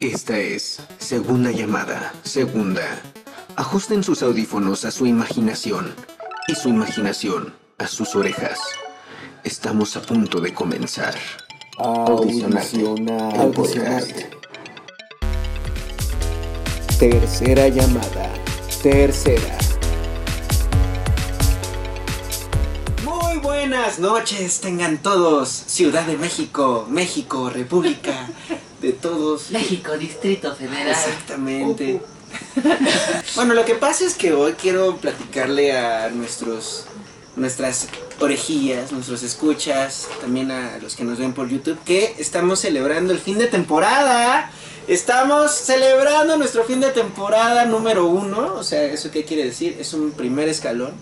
Esta es Segunda Llamada, Segunda. Ajusten sus audífonos a su imaginación y su imaginación a sus orejas. Estamos a punto de comenzar. Audicionarte. podcast. Tercera llamada. Tercera. Buenas noches, tengan todos. Ciudad de México, México, República de todos. México, Distrito Federal. Exactamente. bueno, lo que pasa es que hoy quiero platicarle a nuestros nuestras orejillas, nuestros escuchas, también a los que nos ven por YouTube, que estamos celebrando el fin de temporada. Estamos celebrando nuestro fin de temporada número uno. O sea, ¿eso qué quiere decir? Es un primer escalón.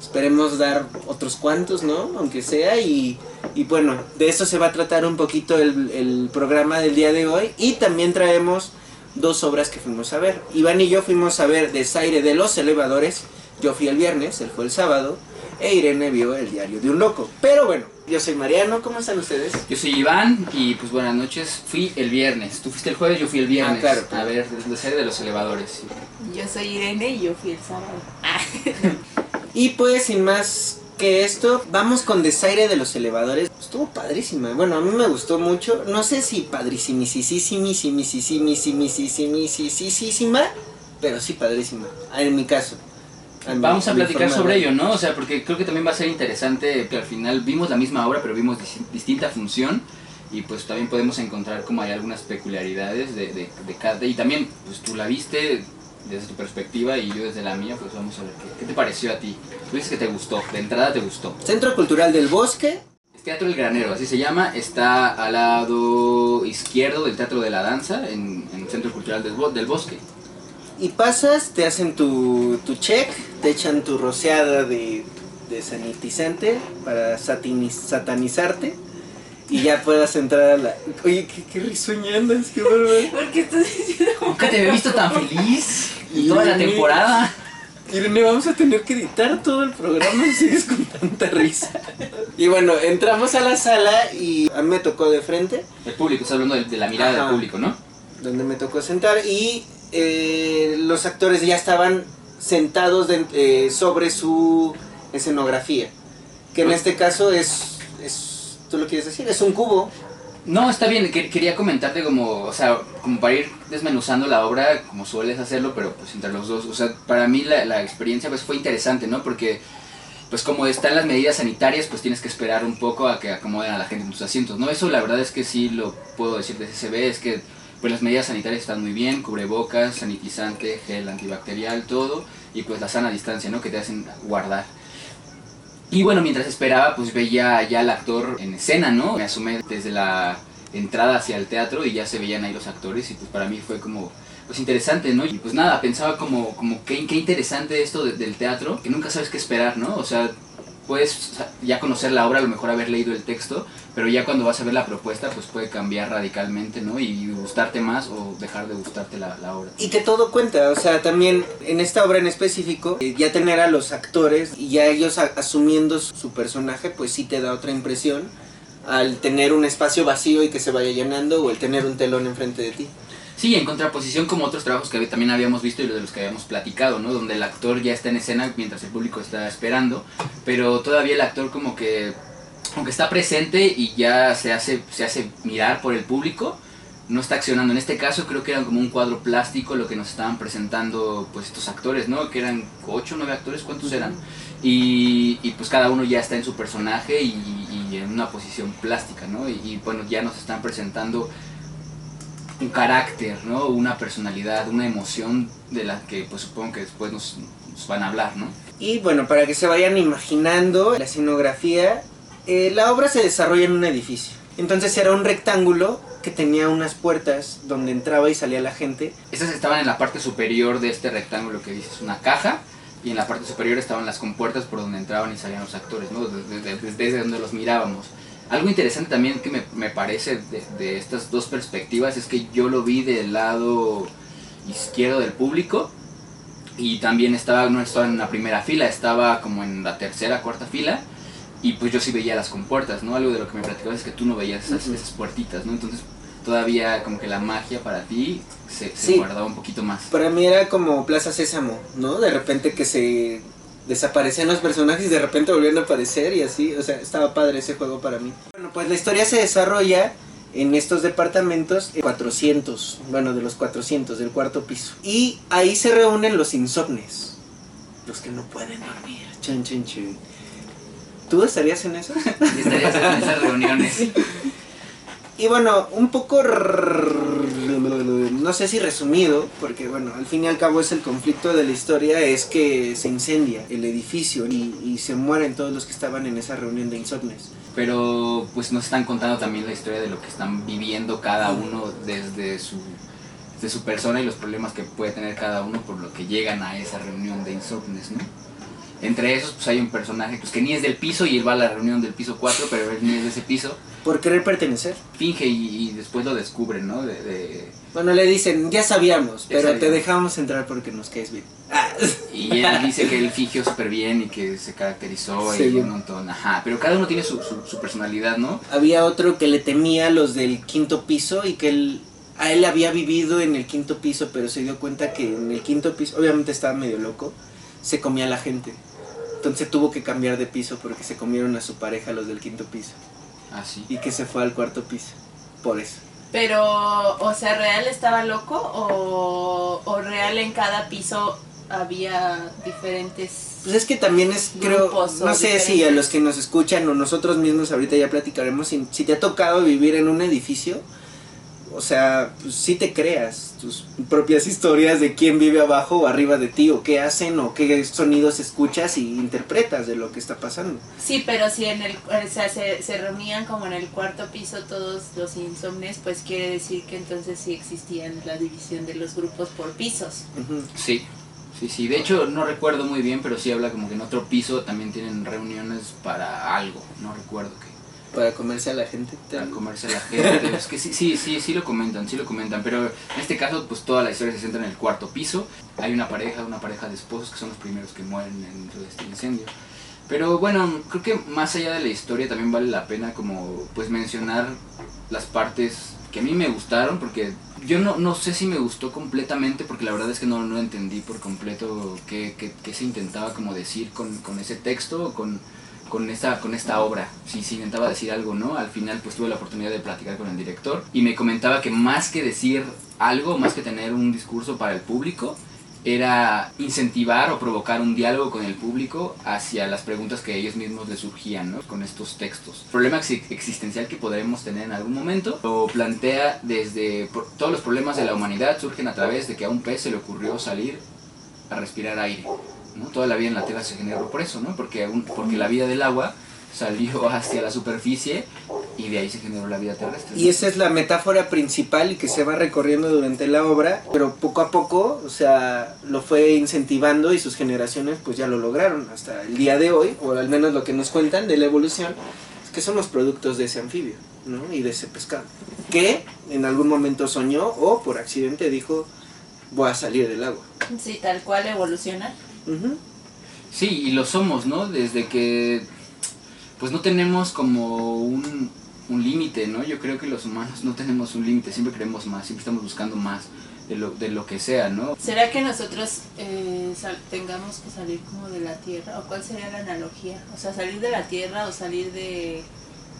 Esperemos dar otros cuantos, ¿no? Aunque sea. Y, y bueno, de eso se va a tratar un poquito el, el programa del día de hoy. Y también traemos dos obras que fuimos a ver. Iván y yo fuimos a ver Desaire de los Elevadores. Yo fui el viernes, él fue el sábado e Irene vio el diario de un loco. Pero bueno, yo soy Mariano, ¿cómo están ustedes? Yo soy Iván y pues buenas noches. Fui el viernes. Tú fuiste el jueves, yo fui el viernes. Ah, claro, claro. A ver, la serie de los elevadores. Yo soy Irene y yo fui el sábado. Y pues sin más que esto, vamos con Desaire de los Elevadores. Estuvo padrísima. Bueno, a mí me gustó mucho. No sé si padrísimísima, pero sí padrísima. En mi caso. mi- Vamos a platicar sobre de- ello, ¿no? O sea, porque creo que también va a ser interesante que al final vimos la misma obra, pero vimos dis- distinta función. Y pues también podemos encontrar como hay algunas peculiaridades de, de, de cada... Y también, pues tú la viste desde tu perspectiva y yo desde la mía, pues vamos a ver qué, qué te pareció a ti. Tú dices que te gustó, de entrada te gustó. Centro Cultural del Bosque. Es Teatro El Granero, así se llama. Está al lado izquierdo del Teatro de la Danza, en, en el Centro Cultural del, Bo- del Bosque. Y pasas, te hacen tu, tu check, te echan tu rociada de, de sanitizante para satanizarte. Y ya puedas entrar a la... Oye, qué, qué risueña andas, qué bárbaro. ¿Por qué estás diciendo Nunca te había visto tan feliz Y toda la temporada. Irene, vamos a tener que editar todo el programa si sigues con tanta risa. Y bueno, entramos a la sala y a mí me tocó de frente, El público, está hablando de, de la mirada Ajá. del público, ¿no? donde me tocó sentar, y eh, los actores ya estaban sentados de- eh, sobre su escenografía. Que en este caso es, ¿tú lo quieres decir? Es un cubo. No, está bien, que- quería comentarte como, o sea, como para ir desmenuzando la obra, como sueles hacerlo, pero pues entre los dos, o sea, para mí la, la experiencia pues fue interesante, ¿no? Porque pues como están las medidas sanitarias, pues tienes que esperar un poco a que acomoden a la gente en tus asientos, ¿no? Eso la verdad es que sí lo puedo decir de CCB, es que pues las medidas sanitarias están muy bien, cubrebocas, sanitizante, gel antibacterial, todo, y pues la sana distancia, ¿no? Que te hacen guardar. Y bueno, mientras esperaba, pues veía ya al actor en escena, ¿no? Me asomé desde la entrada hacia el teatro y ya se veían ahí los actores y pues para mí fue como pues interesante, ¿no? Y pues nada, pensaba como, como qué, qué interesante esto de- del teatro, que nunca sabes qué esperar, ¿no? O sea, puedes ya conocer la obra, a lo mejor haber leído el texto, pero ya cuando vas a ver la propuesta, pues puede cambiar radicalmente, ¿no? Y gustarte más o dejar de gustarte la, obra. Y que todo cuenta, o sea, también en esta obra en específico, eh, ya tener a los actores y ya ellos asumiendo su su personaje, pues sí te da otra impresión al tener un espacio vacío y que se vaya llenando o el tener un telón enfrente de ti. Sí, en contraposición como otros trabajos que también habíamos visto y de los que habíamos platicado, ¿no? Donde el actor ya está en escena mientras el público está esperando, pero todavía el actor como que, aunque está presente y ya se hace, se hace mirar por el público, no está accionando. En este caso creo que era como un cuadro plástico lo que nos estaban presentando pues estos actores, ¿no? Que eran ocho o 9 actores, ¿cuántos eran? Y, y, pues cada uno ya está en su personaje y, y en una posición plástica, ¿no? Y, y, bueno, ya nos están presentando un carácter, ¿no? Una personalidad, una emoción de la que pues supongo que después nos, nos van a hablar, ¿no? Y bueno, para que se vayan imaginando la escenografía, eh, la obra se desarrolla en un edificio. Entonces era un rectángulo que tenía unas puertas donde entraba y salía la gente. Estas estaban en la parte superior de este rectángulo que dices, una caja, y en la parte superior estaban las compuertas por donde entraban y salían los actores, ¿no? Desde, desde- desde donde los mirábamos. Algo interesante también que me, me parece de, de estas dos perspectivas es que yo lo vi del lado izquierdo del público y también estaba, no estaba en la primera fila, estaba como en la tercera, cuarta fila y pues yo sí veía las compuertas, ¿no? Algo de lo que me platicabas es que tú no veías esas, esas puertitas, ¿no? Entonces todavía como que la magia para ti se, se Sí. guardaba un poquito más. Para mí era como Plaza Sésamo, ¿no? De repente que se desaparecían los personajes y de repente volvían a aparecer y así, o sea, estaba padre ese juego para mí. Bueno, pues la historia se desarrolla en estos departamentos eh, 400, bueno, de los 400, del cuarto piso. Y ahí se reúnen los insomnes, los que no pueden dormir. Chan, chan, chan. ¿Tú estarías en eso? Estarías en esas reuniones. Y bueno, un poco, no sé si resumido, porque bueno, al fin y al cabo es el conflicto de la historia, es que se incendia el edificio y, y se mueren todos los que estaban en esa reunión de insomnes. Pero pues nos están contando también la historia de lo que están viviendo cada uno desde su, desde su persona y los problemas que puede tener cada uno por lo que llegan a esa reunión de insomnes, ¿no? Entre esos pues hay un personaje pues, que ni es del piso y él va a la reunión del piso 4, pero él ni es de ese piso. Por querer pertenecer. Finge y, y después lo descubren, ¿no? De, de- Bueno, le dicen, ya sabíamos, pero te dejamos entrar porque nos caes bien. Ah, Y él dice que él fingió súper bien y que se caracterizó Sí. y un montón. Ajá, pero cada uno tiene su, su, su personalidad, ¿no? Había otro que le temía a los del quinto piso y que él, a él había vivido en el quinto piso, pero se dio cuenta que en el quinto piso, obviamente estaba medio loco, se comía a la gente. Entonces tuvo que cambiar de piso porque se comieron a su pareja los del quinto piso. Así. Y que se fue al cuarto piso. Por eso. Pero, o sea, ¿real estaba loco o, o real en cada piso había diferentes... Pues es que también es, creo, no sé si a los que nos escuchan o nosotros mismos ahorita ya platicaremos, si, si te ha tocado vivir en un edificio, o sea, pues sí te creas tus propias historias de quién vive abajo o arriba de ti, o qué hacen, o qué sonidos escuchas y interpretas de lo que está pasando. Sí, pero si en el, o sea, se, se reunían como en el cuarto piso todos los insomnes, pues quiere decir que entonces sí existían la división de los grupos por pisos. Sí, sí, sí. De hecho, no recuerdo muy bien, pero sí habla como que en otro piso también tienen reuniones para algo. No recuerdo qué. Para comerse a la gente. Para comerse a la gente. es que sí, sí, sí, sí lo comentan, sí lo comentan. Pero en este caso, pues toda la historia se centra en el cuarto piso. Hay una pareja, una pareja de esposos que son los primeros que mueren dentro de este incendio. Pero bueno, creo que más allá de la historia también vale la pena como pues mencionar las partes que a mí me gustaron porque yo no, no sé si me gustó completamente porque la verdad es que no, no entendí por completo qué, qué- qué se intentaba como decir con, con ese texto o con, con esta, con esta obra, si se intentaba decir algo, ¿no? Al final pues tuve la oportunidad de platicar con el director y me comentaba que más que decir algo, más que tener un discurso para el público, era incentivar o provocar un diálogo con el público hacia las preguntas que ellos mismos les surgían ¿no? con estos textos. El problema exi- existencial que podremos tener en algún momento lo plantea desde todos los problemas de la humanidad surgen a través de que a un pez se le ocurrió salir a respirar aire. ¿No? Toda la vida en la Tierra se generó por eso, ¿no? porque, un- porque la vida del agua salió hacia la superficie y de ahí se generó la vida terrestre. ¿no? Y esa es la metáfora principal y que se va recorriendo durante la obra, pero poco a poco, o sea, lo fue incentivando y sus generaciones pues ya lo lograron hasta el día de hoy, o al menos lo que nos cuentan de la evolución, es que son los productos de ese anfibio, ¿no? Y de ese pescado, que en algún momento soñó o por accidente dijo, voy a salir del agua. Sí, tal cual Sí, y lo somos, ¿no? Desde que pues no tenemos como un, un límite, ¿no? Yo creo que los humanos no tenemos un límite, siempre queremos más, siempre estamos buscando más de lo, de lo que sea, ¿no? ¿Será que nosotros eh, sal- tengamos que salir como de la Tierra? ¿O cuál sería la analogía? O sea, salir de la Tierra o salir de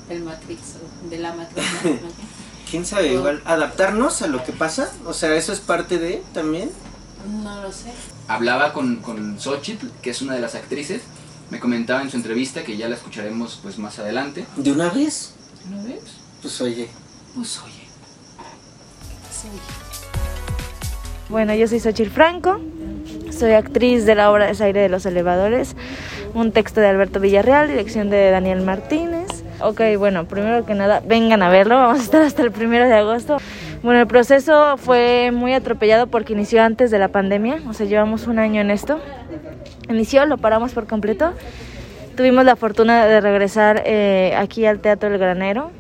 del Matrix o de la Matrix. ¿Quién sabe? Igual, adaptarnos a lo que pasa, o sea, eso es parte de también. No lo sé. Hablaba con, con Xochitl, que es una de las actrices, me comentaba en su entrevista, que ya la escucharemos pues más adelante. De una vez, ¿No ves? pues oye. Pues oye. Bueno, yo soy Xochitl Franco, soy actriz de la obra Desaire de los Elevadores, un texto de Alberto Villarreal, dirección de Daniel Martínez. Ok, bueno, primero que nada, vengan a verlo, vamos a estar hasta el primero de agosto. Bueno, el proceso fue muy atropellado porque inició antes de la pandemia, o sea, llevamos un año en esto. Inició, lo paramos por completo. Tuvimos la fortuna de regresar eh, aquí al Teatro El Granero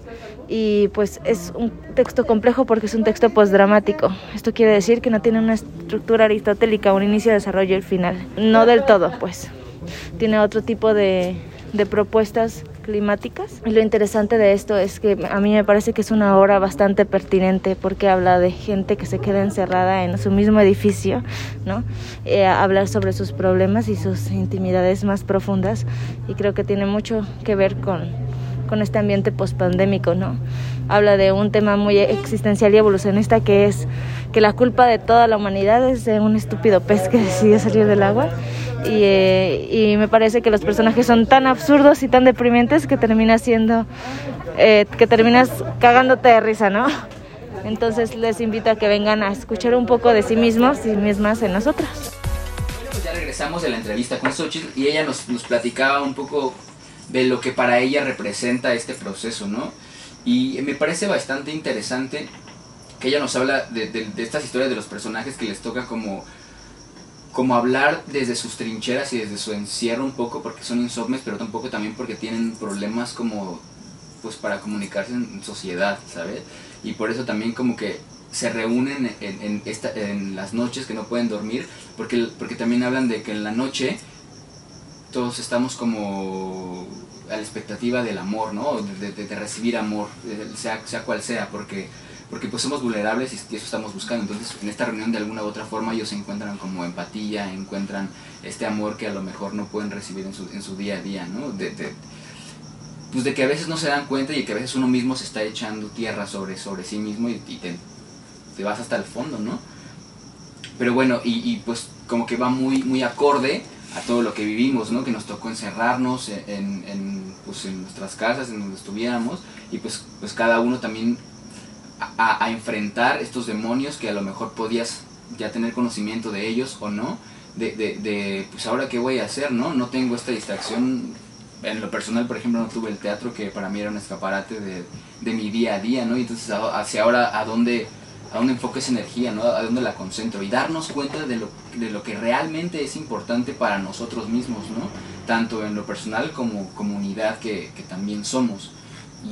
y pues es un texto complejo porque es un texto postdramático. Esto quiere decir que no tiene una estructura aristotélica, un inicio, desarrollo y final. No del todo, pues. Tiene otro tipo de, de propuestas climáticas. Y lo interesante de esto es que a mí me parece que es una obra bastante pertinente porque habla de gente que se queda encerrada en su mismo edificio, ¿no? Eh, hablar sobre sus problemas y sus intimidades más profundas y creo que tiene mucho que ver con, con este ambiente pospandémico, ¿no? Habla de un tema muy existencial y evolucionista que es que la culpa de toda la humanidad es de un estúpido pez que decidió salir del agua y, eh, me parece que los personajes son tan absurdos y tan deprimentes que termina siendo eh, que terminas cagándote de risa, ¿no? Entonces les invito a que vengan a escuchar un poco de sí mismos y mismas en nosotras. Bueno, pues ya regresamos de la entrevista con Xochitl y ella nos platicaba un poco de lo que para ella representa este proceso, ¿no? Y me parece bastante interesante que ella nos habla de, estas historias de los personajes que les toca como como hablar desde sus trincheras y desde su encierro un poco porque son insomnes, pero tampoco también porque tienen problemas como pues para comunicarse en sociedad, ¿sabes? Y por eso también como que se reúnen en, en las noches que no pueden dormir, porque, porque también hablan de que en la noche todos estamos como a la expectativa del amor, ¿no? De, de, de recibir amor, sea, sea cual sea, porque porque pues somos vulnerables y eso estamos buscando. Entonces en esta reunión de alguna u otra forma ellos encuentran como empatía, encuentran este amor que a lo mejor no pueden recibir en su, en su día a día, ¿no? De, de, pues de que a veces no se dan cuenta y que a veces uno mismo se está echando tierra sobre, sobre sí mismo y, y te, te, vas hasta el fondo, ¿no? Pero bueno, y, y, pues como que va muy, muy acorde a todo lo que vivimos, ¿no? Que nos tocó encerrarnos en, pues en nuestras casas, en donde estuviéramos, y pues, pues cada uno también a, a, enfrentar estos demonios que a lo mejor podías ya tener conocimiento de ellos o no, de, de, de, pues ahora qué voy a hacer, ¿no? No tengo esta distracción, en lo personal, por ejemplo, no tuve el teatro que para mí era un escaparate de, de mi día a día, ¿no? Y entonces hacia ahora a dónde, a dónde enfoque esa energía, ¿no? A dónde la concentro y darnos cuenta de lo, de lo que realmente es importante para nosotros mismos, ¿no? Tanto en lo personal como comunidad que, también somos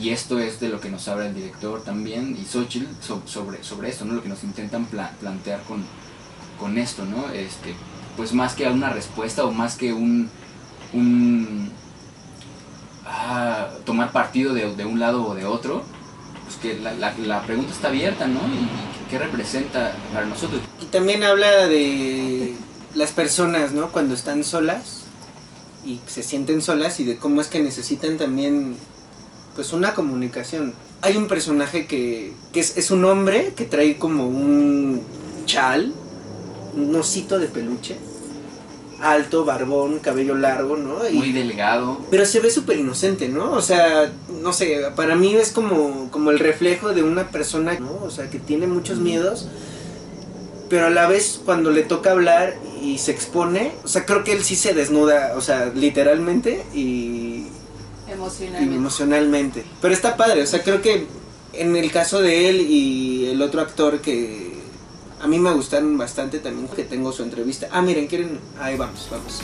y esto es de lo que nos habla el director también y Xochitl sobre, sobre esto, ¿no? lo que nos intentan pla plantear con, con esto, ¿no? Este, pues más que una respuesta o más que un, un ah, tomar partido de, de, un lado o de otro, que la, la, pregunta está abierta, ¿no? Y, qué representa para nosotros. Y también habla de las personas, ¿no? Cuando están solas y se sienten solas y de cómo es que necesitan también pues una comunicación. Hay un personaje que, que es, un hombre que trae como un chal, un osito de peluche, alto, barbón, cabello largo, ¿no? Y, Muy delgado. Pero se ve súper inocente, ¿no? O sea, no sé, para mí es como, como el reflejo de una persona, ¿no? O sea, que tiene muchos miedos, pero a la vez cuando le toca hablar y se expone, o sea, creo que él sí se desnuda, o sea, literalmente y Emocionalmente. emocionalmente. Pero está padre, o sea, creo que en el caso de él y el otro actor que a mí me gustan bastante también, que tengo su entrevista. Ah, miren, quieren. Ahí vamos, vamos.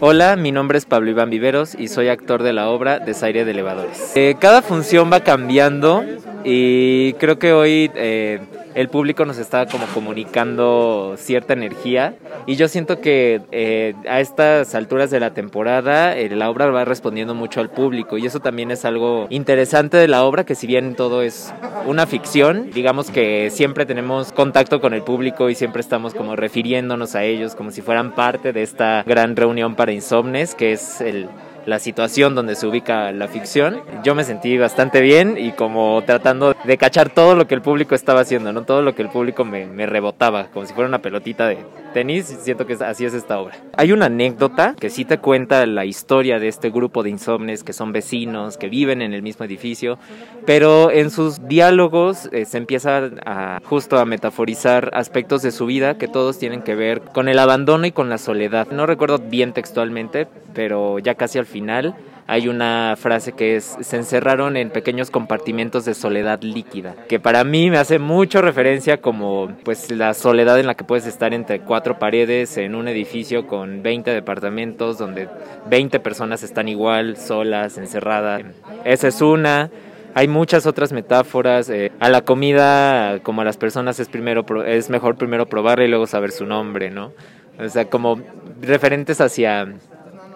Hola, mi nombre es Pablo Iván Viveros y soy actor de la obra Desaire de Elevadores. Eh, cada función va cambiando y creo que hoy eh, el público nos está como comunicando cierta energía. Y yo siento que eh, a estas alturas de la temporada eh, la obra va respondiendo mucho al público. Y eso también es algo interesante de la obra que si bien todo es una ficción digamos que siempre tenemos contacto con el público y siempre estamos como refiriéndonos a ellos como si fueran parte de esta gran reunión para insomnes que es el la situación donde se ubica la ficción. Yo me sentí bastante bien y como tratando de cachar todo lo que el público estaba haciendo, ¿no? Todo lo que el público me, me rebotaba, como si fuera una pelotita de tenis, siento que así es esta obra. Hay una anécdota que sí te cuenta la historia de este grupo de insomnes que son vecinos, que viven en el mismo edificio, pero en sus diálogos eh, se empieza a justo a metaforizar aspectos de su vida que todos tienen que ver con el abandono y con la soledad. No recuerdo bien textualmente, pero ya casi al final hay una frase que es se encerraron en pequeños compartimentos de soledad líquida, que para mí me hace mucho referencia como pues la soledad en la que puedes estar entre cuatro paredes en un edificio con 20 departamentos donde 20 personas están igual, solas, encerradas. Esa es una. Hay muchas otras metáforas. Eh, a la comida, como a las personas, es, primero, es mejor primero probarla y luego saber su nombre, ¿no? O sea, como referentes hacia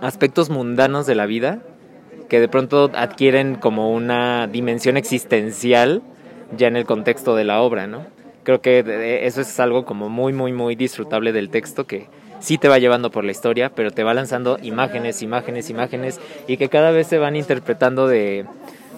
aspectos mundanos de la vida que de pronto adquieren como una dimensión existencial ya en el contexto de la obra, ¿no? Creo que eso es algo como muy, muy, muy disfrutable del texto que sí te va llevando por la historia, pero te va lanzando imágenes, imágenes, imágenes y que cada vez se van interpretando de,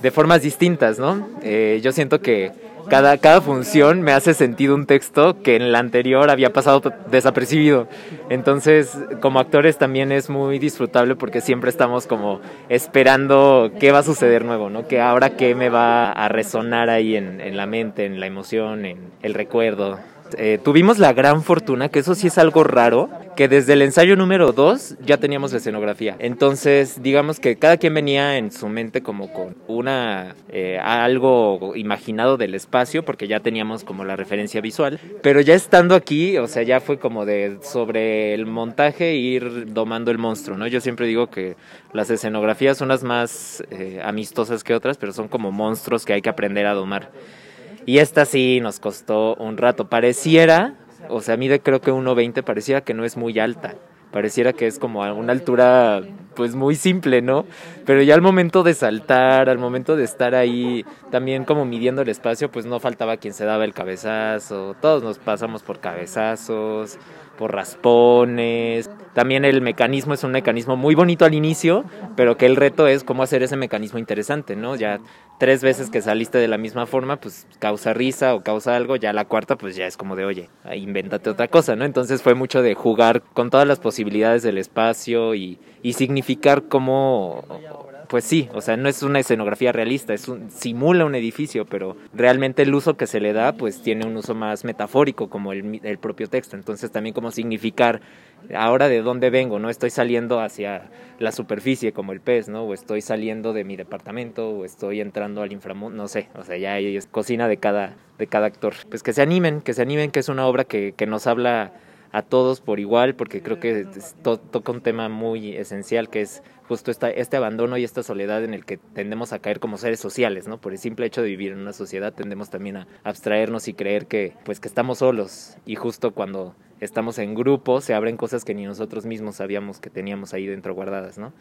de formas distintas, ¿no? Eh, yo siento que cada, cada función me hace sentido un texto que en la anterior había pasado desapercibido. Entonces, como actores también es muy disfrutable porque siempre estamos como esperando qué va a suceder nuevo, ¿no? Que ahora qué me va a resonar ahí en, en la mente, en la emoción, en el recuerdo. Eh, tuvimos la gran fortuna, que eso sí es algo raro, que desde el ensayo número 2 ya teníamos la escenografía. Entonces, digamos que cada quien venía en su mente como con una eh, algo imaginado del espacio, porque ya teníamos como la referencia visual. Pero ya estando aquí, o sea, ya fue como de sobre el montaje ir domando el monstruo, ¿no? Yo siempre digo que las escenografías son las más eh, amistosas que otras, pero son como monstruos que hay que aprender a domar. Y esta sí nos costó un rato. Pareciera, o sea, mide creo que 1.20, pareciera que no es muy alta. Pareciera que es como a una altura pues muy simple, ¿no? Pero ya al momento de saltar, al momento de estar ahí también como midiendo el espacio, pues no faltaba quien se daba el cabezazo, todos nos pasamos por cabezazos, por raspones. También el mecanismo es un mecanismo muy bonito al inicio, pero que el reto es cómo hacer ese mecanismo interesante, ¿no? Ya tres veces que saliste de la misma forma, pues causa risa o causa algo, ya la cuarta pues ya es como de, oye, invéntate otra cosa, ¿no? Entonces fue mucho de jugar con todas las posibilidades del espacio y, y significar cómo pues sí, o sea, no es una escenografía realista, es un, simula un edificio, pero realmente el uso que se le da, pues tiene un uso más metafórico como el, el propio texto. Entonces también como significar ahora de dónde vengo, ¿no? Estoy saliendo hacia la superficie como el pez, ¿no? O estoy saliendo de mi departamento, o estoy entrando al inframundo, no sé, o sea, ya es cocina de cada, de cada actor. Pues que se animen, que se animen, que es una obra que, que nos habla a todos por igual, porque creo que toca un tema muy esencial que es justo esta, este abandono y esta soledad en el que tendemos a caer como seres sociales, ¿no? Por el simple hecho de vivir en una sociedad tendemos también a abstraernos y creer que, pues, que estamos solos y justo cuando estamos en grupo se abren cosas que ni nosotros mismos sabíamos que teníamos ahí dentro guardadas, ¿no?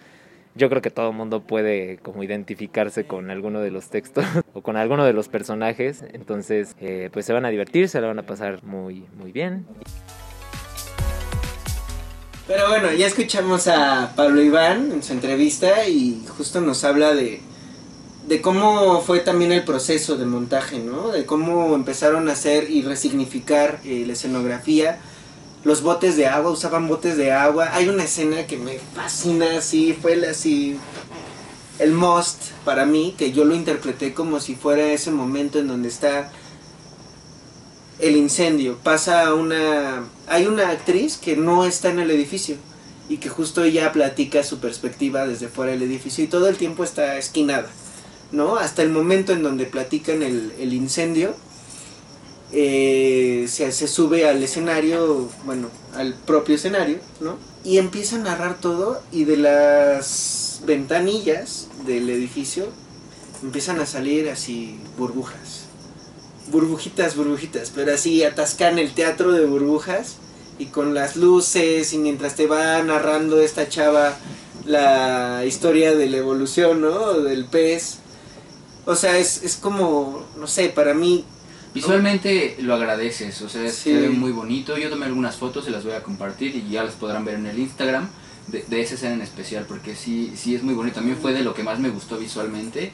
Yo creo que todo el mundo puede como identificarse con alguno de los textos o con alguno de los personajes, entonces eh, pues se van a divertir, se la van a pasar muy, muy bien. Pero bueno, ya escuchamos a Pablo Iván en su entrevista y justo nos habla de, de cómo fue también el proceso de montaje, ¿no? De cómo empezaron a hacer y resignificar eh, la escenografía. Los botes de agua, usaban botes de agua. Hay una escena que me fascina, así, fue así, el most para mí, que yo lo interpreté como si fuera ese momento en donde está el incendio. Pasa una... Hay una actriz que no está en el edificio y que justo ella platica su perspectiva desde fuera del edificio y todo el tiempo está esquinada, ¿no? Hasta el momento en donde platican el, incendio, eh, se, se, sube al escenario, bueno, al propio escenario, ¿no? Y empieza a narrar todo y de las ventanillas del edificio empiezan a salir así burbujas burbujitas, burbujitas, pero así atascan el teatro de burbujas y con las luces y mientras te va narrando esta chava la historia de la evolución, ¿no? Del pez. O sea, es, es como, no sé, para mí... Visualmente lo agradeces, o sea, se ve muy bonito. Yo tomé algunas fotos, se las voy a compartir y ya las podrán ver en el Instagram de, de esa escena en especial, porque sí, sí es muy bonito. También fue de lo que más me gustó visualmente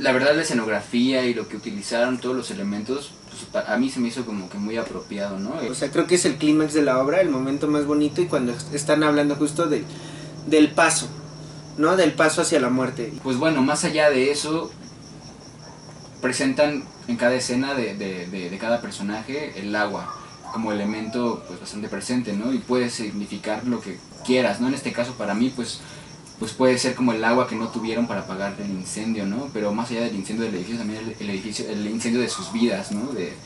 la verdad la escenografía y lo que utilizaron, todos los elementos, pues, a mí se me hizo como que muy apropiado, ¿no? O sea, creo que es el clímax de la obra, el momento más bonito y cuando están hablando justo de, del paso, ¿no? Del paso hacia la muerte. Pues bueno, más allá de eso, presentan en cada escena de, de, de, de cada personaje el agua como elemento pues bastante presente, ¿no? Y puede significar lo que quieras, ¿no? En este caso para mí pues pues puede ser como el agua que no tuvieron para apagar el incendio, ¿no? Pero más allá del incendio del edificio, también el, edificio, el incendio de sus vidas, ¿no? De,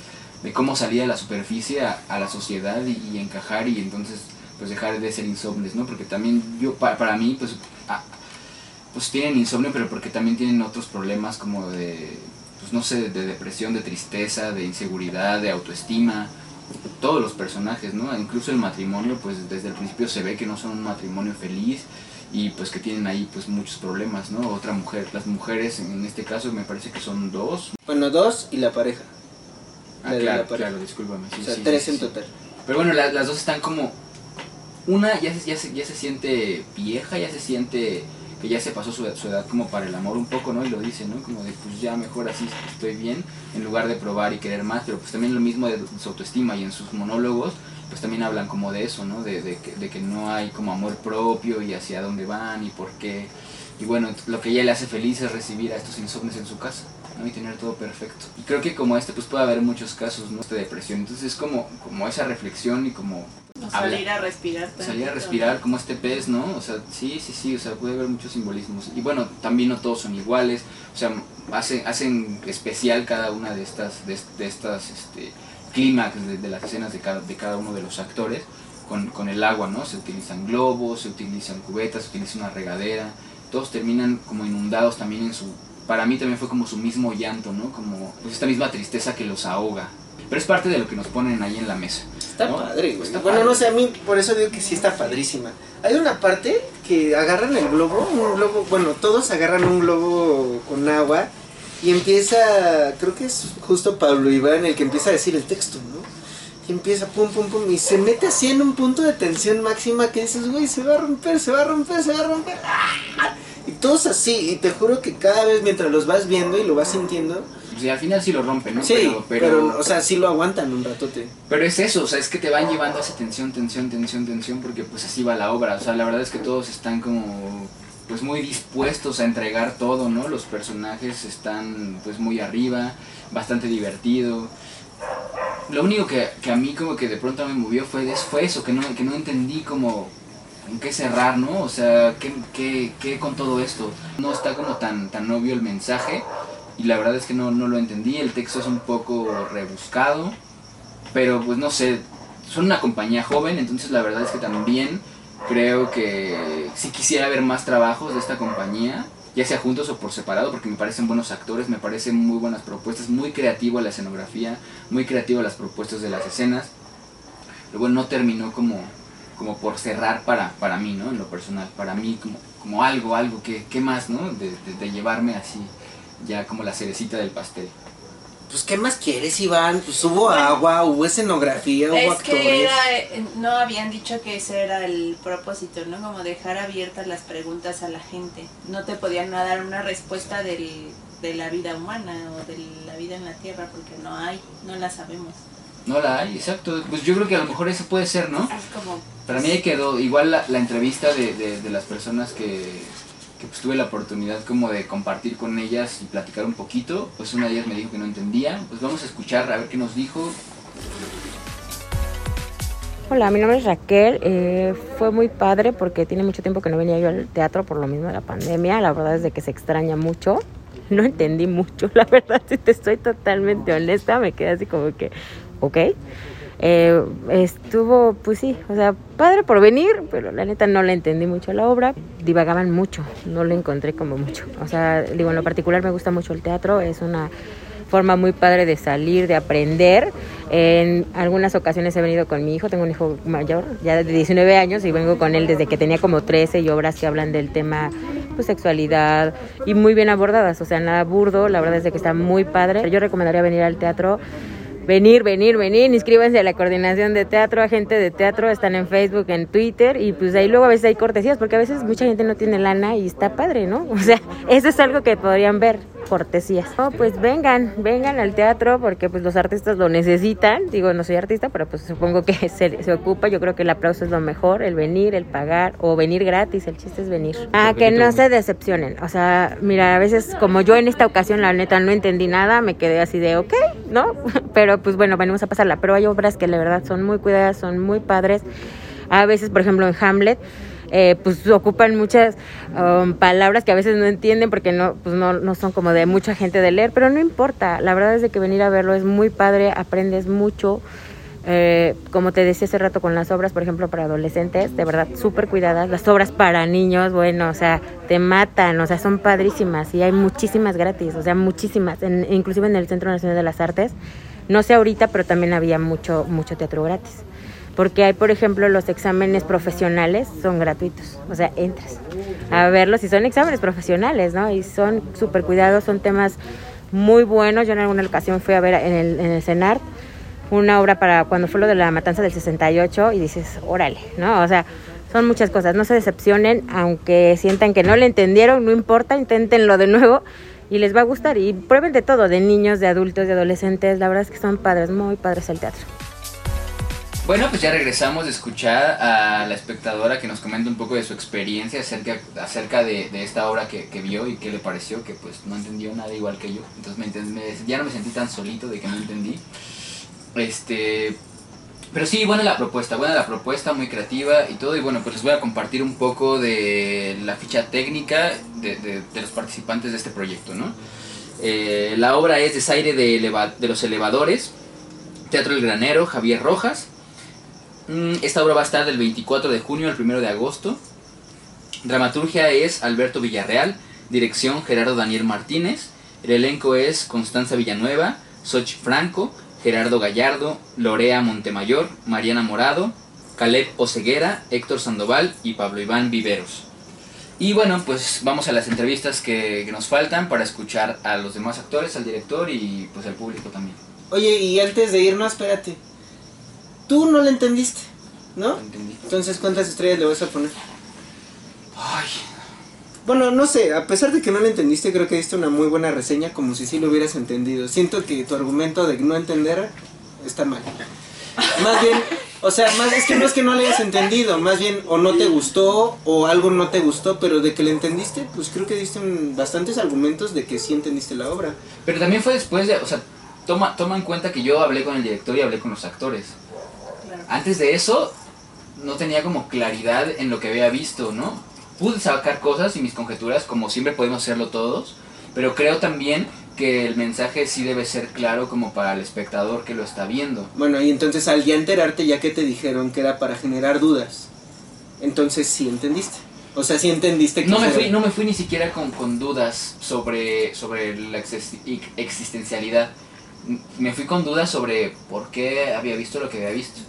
cómo salía de la superficie a, a la sociedad y, encajar y entonces pues dejar de ser insomnes, ¿no? Porque también yo, para, para mí, pues, pues tienen insomnio, pero porque también tienen otros problemas como de, pues no sé, de depresión, de tristeza, de inseguridad, de autoestima, todos los personajes, ¿no? Incluso el matrimonio, pues desde el principio se ve que no son un matrimonio feliz y pues que tienen ahí pues muchos problemas, ¿no? Otra mujer, las mujeres en este caso me parece que son dos. Bueno, dos y la pareja. Ah, La claro, pareja. claro, discúlpame. sí, o sea, sí, tres sí, en total. Pero bueno, la- las dos están como... Una ya se, ya, se, ya se siente vieja, ya se siente que ya se pasó su, su edad como para el amor un poco, ¿no? Y lo dice, ¿no? Como de, pues ya mejor así estoy bien, en lugar de probar y querer más. Pero pues también lo mismo de su autoestima y en sus monólogos, pues también hablan como de eso, ¿no? De, de, que, de que no hay como amor propio y hacia dónde van y por qué. Y bueno, lo que ella le hace feliz es recibir a estos insomnes en su casa. ¿no? y tener todo perfecto. Y creo que como este, pues puede haber muchos casos ¿no? de depresión. Entonces es como, como esa reflexión y como O salir a respirar. salir a respirar como este pez, ¿no? O sea, sí, sí, sí, o sea, puede haber muchos simbolismos. Y bueno, también no todos son iguales, o sea, hacen, hacen especial cada una de estas, de, de estas, este, clímax de, de las escenas de cada, de cada uno de los actores con, con el agua, ¿no? Se utilizan globos, se utilizan cubetas, se utiliza una regadera, todos terminan como inundados también en su, para mí también fue como su mismo llanto, ¿no? Como pues, esta misma tristeza que los ahoga. Pero es parte de lo que nos ponen ahí en la mesa. Está ¿no? padre, güey. Está bueno, padre. no sé, a mí por eso digo que sí está padrísima. Hay una parte que agarran el globo, un globo, bueno, todos agarran un globo con agua y empieza, creo que es justo Pablo Iván el que empieza a decir el texto, ¿no? Y empieza pum, pum, pum, y se mete así en un punto de tensión máxima que dices, güey, se va a romper, se va a romper, se va a romper. ¡Ah! Y todos así, y te juro que cada vez mientras los vas viendo y lo vas sintiendo, sea, al final sí lo rompen, ¿no? sí, pero, pero, pero, o sea, sí lo aguantan un ratote. Pero es eso, o sea, es que te van llevando a esa tensión, tensión, tensión, tensión, porque pues así va la obra. O sea, la verdad es que todos están como pues muy dispuestos a entregar todo, ¿no? Los personajes están pues muy arriba, bastante divertido. Lo único que, que a mí como que de pronto me movió fue, fue eso, que no, que no entendí como en qué cerrar, ¿no? O sea, ¿qué, qué, qué con todo esto? No está como tan, tan obvio el mensaje y la verdad es que no, no lo entendí, el texto es un poco rebuscado, pero pues no sé, son una compañía joven, entonces la verdad es que también creo que sí quisiera ver más trabajos de esta compañía, ya sea juntos o por separado, porque me parecen buenos actores, me parecen muy buenas propuestas, muy creativa la escenografía, muy creativa las propuestas de las escenas, bueno, no terminó como, como por cerrar para, para mí, ¿no? En lo personal, para mí como, como algo, algo, que, ¿qué más, ¿no? De- de llevarme así, ya como la cerecita del pastel. Pues, ¿qué más quieres, Iván? Pues hubo agua, hubo escenografía, hubo Es actores. que era, eh, no habían dicho que ese era el propósito, ¿no? Como dejar abiertas las preguntas a la gente. No te podían dar una respuesta del, de la vida humana o de la vida en la Tierra porque no hay, no la sabemos. No la hay, exacto. Pues yo creo que a lo mejor eso puede ser, ¿no? Es como, Para mí ahí quedó igual la, la entrevista de, de- de las personas que, que pues tuve la oportunidad como de compartir con ellas y platicar un poquito. Pues una de ellas me dijo que no entendía. Pues vamos a escuchar a ver qué nos dijo. Hola, mi nombre es Raquel. Eh, fue muy padre porque tiene mucho tiempo que no venía yo al teatro por lo mismo de la pandemia. La verdad es de que se extraña mucho. No entendí mucho, la verdad, si te estoy totalmente honesta, me quedé así como que, ok. Eh, estuvo, pues sí, o sea, padre por venir, pero la neta no le entendí mucho la obra. Divagaban mucho, no le encontré como mucho. O sea, digo, en lo particular me gusta mucho el teatro, es una forma muy padre de salir, de aprender. En algunas ocasiones he venido con mi hijo, tengo un hijo mayor, ya de 19 años, y vengo con él desde que tenía como 13 y obras que hablan del tema pues sexualidad y muy bien abordadas, o sea, nada burdo, la verdad es que está muy padre. Yo recomendaría venir al teatro venir, venir, venir, inscríbanse a la coordinación de teatro, agente de teatro, están en Facebook, en Twitter y pues ahí luego a veces hay cortesías porque a veces mucha gente no tiene lana y está padre, ¿no? O sea, eso es algo que podrían ver, cortesías. No, pues vengan, vengan al teatro porque pues los artistas lo necesitan, digo, no soy artista, pero pues supongo que se, se ocupa, yo creo que el aplauso es lo mejor, el venir, el pagar o venir gratis, el chiste es venir. Ah, que no se decepcionen, o sea, mira, a veces como yo en esta ocasión la neta no entendí nada, me quedé así de, ok, ¿no? Pero pues bueno, venimos a pasarla, pero hay obras que la verdad son muy cuidadas, son muy padres. A veces, por ejemplo, en Hamlet, eh, pues ocupan muchas um, palabras que a veces no entienden porque no, pues no, no son como de mucha gente de leer, pero no importa. La verdad es de que venir a verlo es muy padre, aprendes mucho. Eh, como te decía hace rato con las obras, por ejemplo, para adolescentes, de verdad súper cuidadas. Las obras para niños, bueno, o sea, te matan, o sea, son padrísimas y hay muchísimas gratis, o sea, muchísimas, inclusive en el Centro Nacional de las Artes. No sé ahorita, pero también había mucho, mucho teatro gratis. porque hay, por ejemplo, los exámenes profesionales son gratuitos, o sea, entras a verlos y son exámenes profesionales, ¿no? Y son súper cuidados, son temas muy buenos. Yo en alguna ocasión fui a ver en el, en el CENAR una obra para cuando fue lo de la matanza del 68 y dices, órale, ¿no? O sea, son muchas cosas, no se decepcionen, aunque sientan que no le entendieron, no importa, inténtenlo de nuevo y les va a gustar y prueben de todo, de niños, de adultos, de adolescentes, la verdad es que son padres, muy padres el teatro. Bueno, pues ya regresamos de escuchar a la espectadora que nos comenta un poco de su experiencia acerca, acerca de, de esta obra que, que vio y qué le pareció, que pues no entendió nada igual que yo. Entonces ya no me sentí tan solito de que no entendí. Este, pero sí, buena la propuesta, buena la propuesta, muy creativa y todo. Y bueno, pues les voy a compartir un poco de la ficha técnica de, los participantes de este proyecto, ¿no? Eh, la obra es Desaire de, los Elevadores, Teatro El Granero, Javier Rojas. Mm, Esta obra va a estar del 24 de junio al 1 de agosto. Dramaturgia es Alberto Villarreal, dirección Gerardo Daniel Martínez. El elenco es Constanza Villanueva, Sochi Franco, Gerardo Gallardo, Lorea Montemayor, Mariana Morado, Caleb Oceguera, Héctor Sandoval y Pablo Iván Viveros. Y bueno, pues vamos a las entrevistas que, que nos faltan para escuchar a los demás actores, al director y pues al público también. Oye, y antes de irnos, espérate. Tú no le entendiste, ¿no? ¿No entendí? Entonces, ¿cuántas estrellas le vas a poner? Ay, Bueno, no sé, a pesar de que no le entendiste, creo que diste una muy buena reseña, como si sí lo hubieras entendido. Siento que tu argumento de no entender está mal. Más bien, o sea, más es que no es que no le hayas entendido, más bien o no te gustó o algo no te gustó, pero de que le entendiste, pues creo que diste un- bastantes argumentos de que sí entendiste la obra. Pero también fue después de, o sea, toma, toma en cuenta que yo hablé con el director y hablé con los actores. Claro. Antes de eso, no tenía como claridad en lo que había visto, ¿no? Pude sacar cosas y mis conjeturas, como siempre podemos hacerlo todos, pero creo también que el mensaje sí debe ser claro como para el espectador que lo está viendo. Bueno, y entonces al ya enterarte, ya que te dijeron que era para generar dudas, entonces sí entendiste. O sea, sí entendiste que No me fui, no me fui ni siquiera con, con dudas sobre, sobre la exis- existencialidad. Me fui con dudas sobre por qué había visto lo que había visto.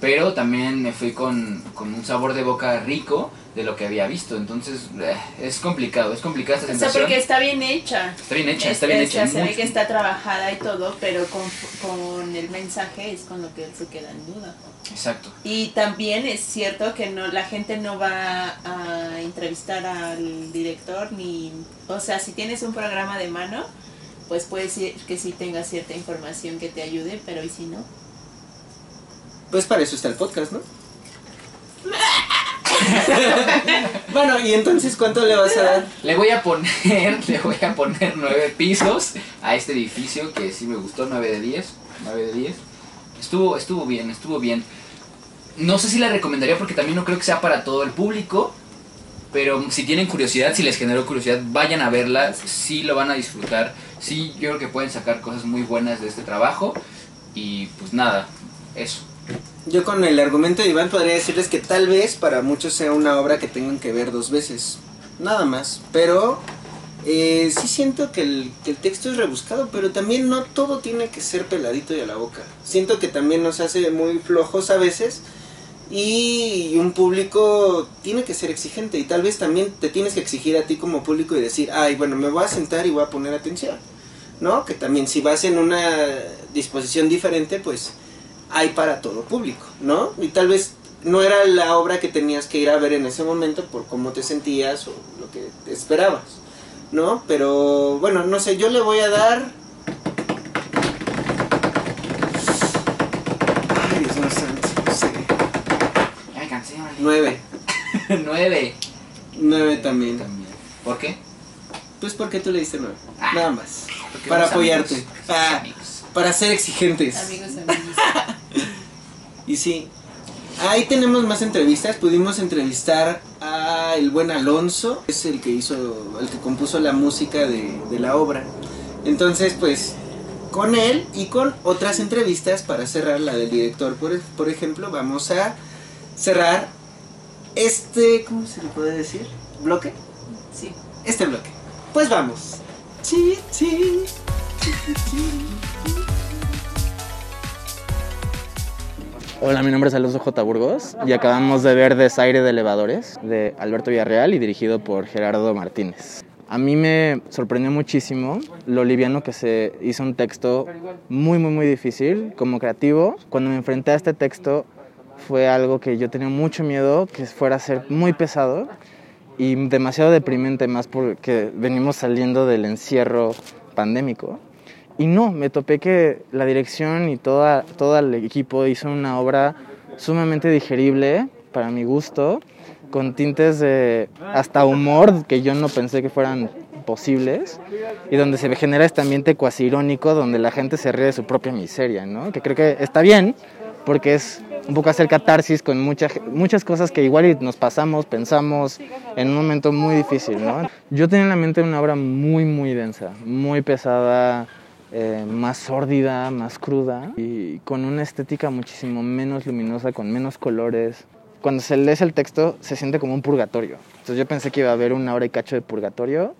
Pero también me fui con, con un sabor de boca rico de lo que había visto. Entonces, eh, es complicado, es complicada esta O sea, sensación. porque está bien hecha. Está bien hecha, está bien o sea, hecha. se ve que está trabajada y todo, pero con, con el mensaje es con lo que él se queda en duda. Exacto. Y también es cierto que no la gente no va a entrevistar al director ni, o sea, si tienes un programa de mano, pues puede ser que sí tenga cierta información que te ayude, pero y si no. Pues para eso está el podcast, ¿no? bueno, y entonces, ¿cuánto le vas a dar? Le voy a poner, le voy a poner nueve pisos a este edificio que sí me gustó, 9 de 10, 9 de 10. Estuvo, estuvo bien, estuvo bien. No sé si la recomendaría porque también no creo que sea para todo el público, pero si tienen curiosidad, si les generó curiosidad, vayan a verla, sí lo van a disfrutar, sí yo creo que pueden sacar cosas muy buenas de este trabajo y pues nada, eso. Yo con el argumento de Iván podría decirles que tal vez para muchos sea una obra que tengan que ver dos veces. Nada más. Pero eh, sí siento que el, que el texto es rebuscado, pero también no todo tiene que ser peladito y a la boca. Siento que también nos hace muy flojos a veces. Y un público tiene que ser exigente y tal vez también te tienes que exigir a ti como público y decir, ay, bueno, me voy a sentar y voy a poner atención. ¿No? Que también si vas en una disposición diferente, pues hay para todo público, ¿no? Y tal vez no era la obra que tenías que ir a ver en ese momento por cómo te sentías o lo que esperabas, ¿no? Pero bueno, no sé, yo le voy a dar... Ay, Dios mío santo, no sé. Ay, canción. Nueve, Nueve. nueve también. También. ¿Por qué? Pues porque tú le diste nueve, Ah. nada más. Porque Para apoyarte. amigos, somos Ah. amigos. Para ser exigentes. Amigos, amigos. Y sí, ahí tenemos más entrevistas. Pudimos entrevistar a el buen Alonso, es el que hizo, el que compuso la música de, de la obra. Entonces, pues, con él y con otras entrevistas para cerrar la del director, por, por ejemplo, vamos a cerrar este, ¿cómo se le puede decir? ¿Bloque? Sí. Este bloque. Pues vamos. Sí, sí, sí, sí. Hola, mi nombre es Alonso J. Burgos y acabamos de ver Desaire de Elevadores de Alberto Villarreal y dirigido por Gerardo Martínez. A mí me sorprendió muchísimo lo liviano que se hizo un texto muy, muy, muy difícil como creativo. Cuando me enfrenté a este texto fue algo que yo tenía mucho miedo que fuera a ser muy pesado y demasiado deprimente más porque venimos saliendo del encierro pandémico. Y no, me topé que la dirección y toda, todo el equipo hizo una obra sumamente digerible para mi gusto, con tintes de hasta humor que yo no pensé que fueran posibles y donde se genera este ambiente cuasi irónico donde la gente se ríe de su propia miseria, ¿no? Que creo que está bien porque es un poco hacer catarsis con muchas muchas cosas que igual nos pasamos, pensamos en un momento muy difícil, ¿no? Yo tenía en la mente una obra muy, muy densa, muy pesada, eh, más sórdida, más cruda y con una estética muchísimo menos luminosa, con menos colores. Cuando se lee el texto se siente como un purgatorio. Entonces yo pensé que iba a haber una hora y cacho de purgatorio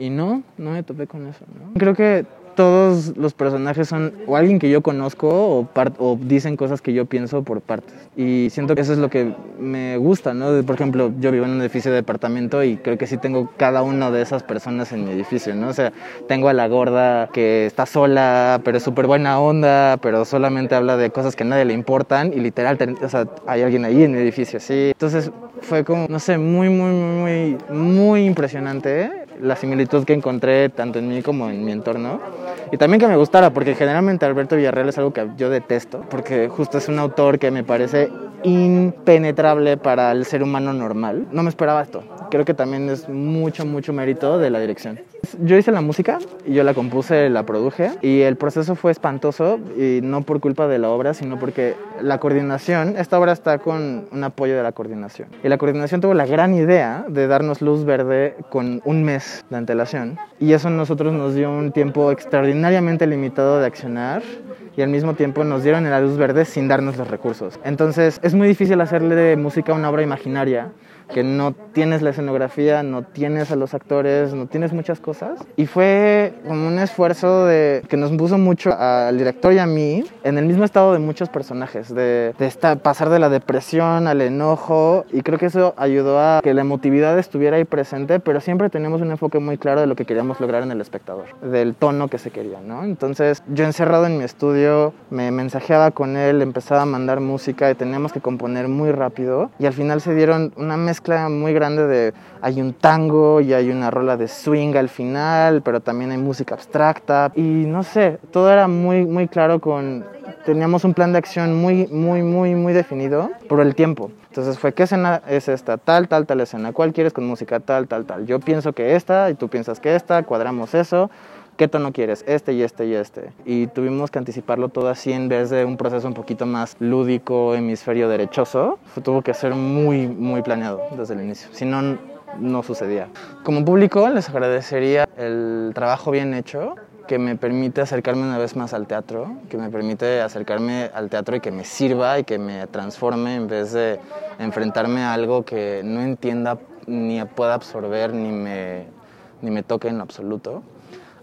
y no, no me topé con eso. ¿no? Creo que todos los personajes son o alguien que yo conozco o, o, dicen cosas que yo pienso por partes. Y siento que eso es lo que me gusta, ¿no? Por ejemplo, yo vivo en un edificio de departamento y creo que sí tengo cada una de esas personas en mi edificio, ¿no? O sea, tengo a la gorda que está sola, pero es súper buena onda, pero solamente habla de cosas que a nadie le importan y literal, o sea, hay alguien ahí en mi edificio, sí. Entonces fue como, no sé, muy, muy, muy, muy impresionante ¿eh? La similitud que encontré tanto en mí como en mi entorno. Y también que me gustara, porque generalmente Alberto Villarreal es algo que yo detesto, porque justo es un autor que me parece impenetrable para el ser humano normal. No me esperaba esto. Creo que también es mucho, mucho mérito de la dirección. Yo hice la música yo la compuse, la produje y el proceso fue espantoso y no por culpa de la obra, sino porque la coordinación, esta obra está con un apoyo de la coordinación. Y la coordinación tuvo la gran idea de darnos luz verde con un mes de antelación y eso a nosotros nos dio un tiempo extraordinariamente limitado de accionar y al mismo tiempo nos dieron la luz verde sin darnos los recursos. Entonces es muy difícil hacerle de música una obra imaginaria que no tienes la escenografía, no tienes a los actores, no tienes muchas cosas. Y fue como un esfuerzo de, que nos puso mucho al director y a mí en el mismo estado de muchos personajes, de, de pasar de la depresión al enojo. Y creo que eso ayudó a que la emotividad estuviera ahí presente, pero siempre teníamos un enfoque muy claro de lo que queríamos lograr en el espectador, del tono que se quería, ¿no? Entonces yo encerrado en mi estudio, me mensajeaba con él, empezaba a mandar música y teníamos que componer muy rápido. Y al final se dieron una mezcla mezcla muy grande de hay un tango y hay una rola de swing al final, pero también hay música abstracta y no sé, todo era muy muy claro con teníamos un plan de acción muy muy muy muy definido por el tiempo. Entonces fue, ¿qué escena es esta? Tal, tal, tal escena. ¿Cuál quieres con música? Tal, tal, tal. Yo pienso que esta y tú piensas que esta, cuadramos eso. ¿Qué tono quieres? Este y este y este. Y tuvimos que anticiparlo todo así en vez de un proceso un poquito más lúdico, hemisferio derechoso. Tuvo que ser muy, muy planeado desde el inicio. Si no, no sucedía. Como público les agradecería el trabajo bien hecho que me permite acercarme una vez más al teatro, que me permite acercarme al teatro y que me sirva y que me transforme en vez de enfrentarme a algo que no entienda ni pueda absorber ni me, ni me toque en absoluto.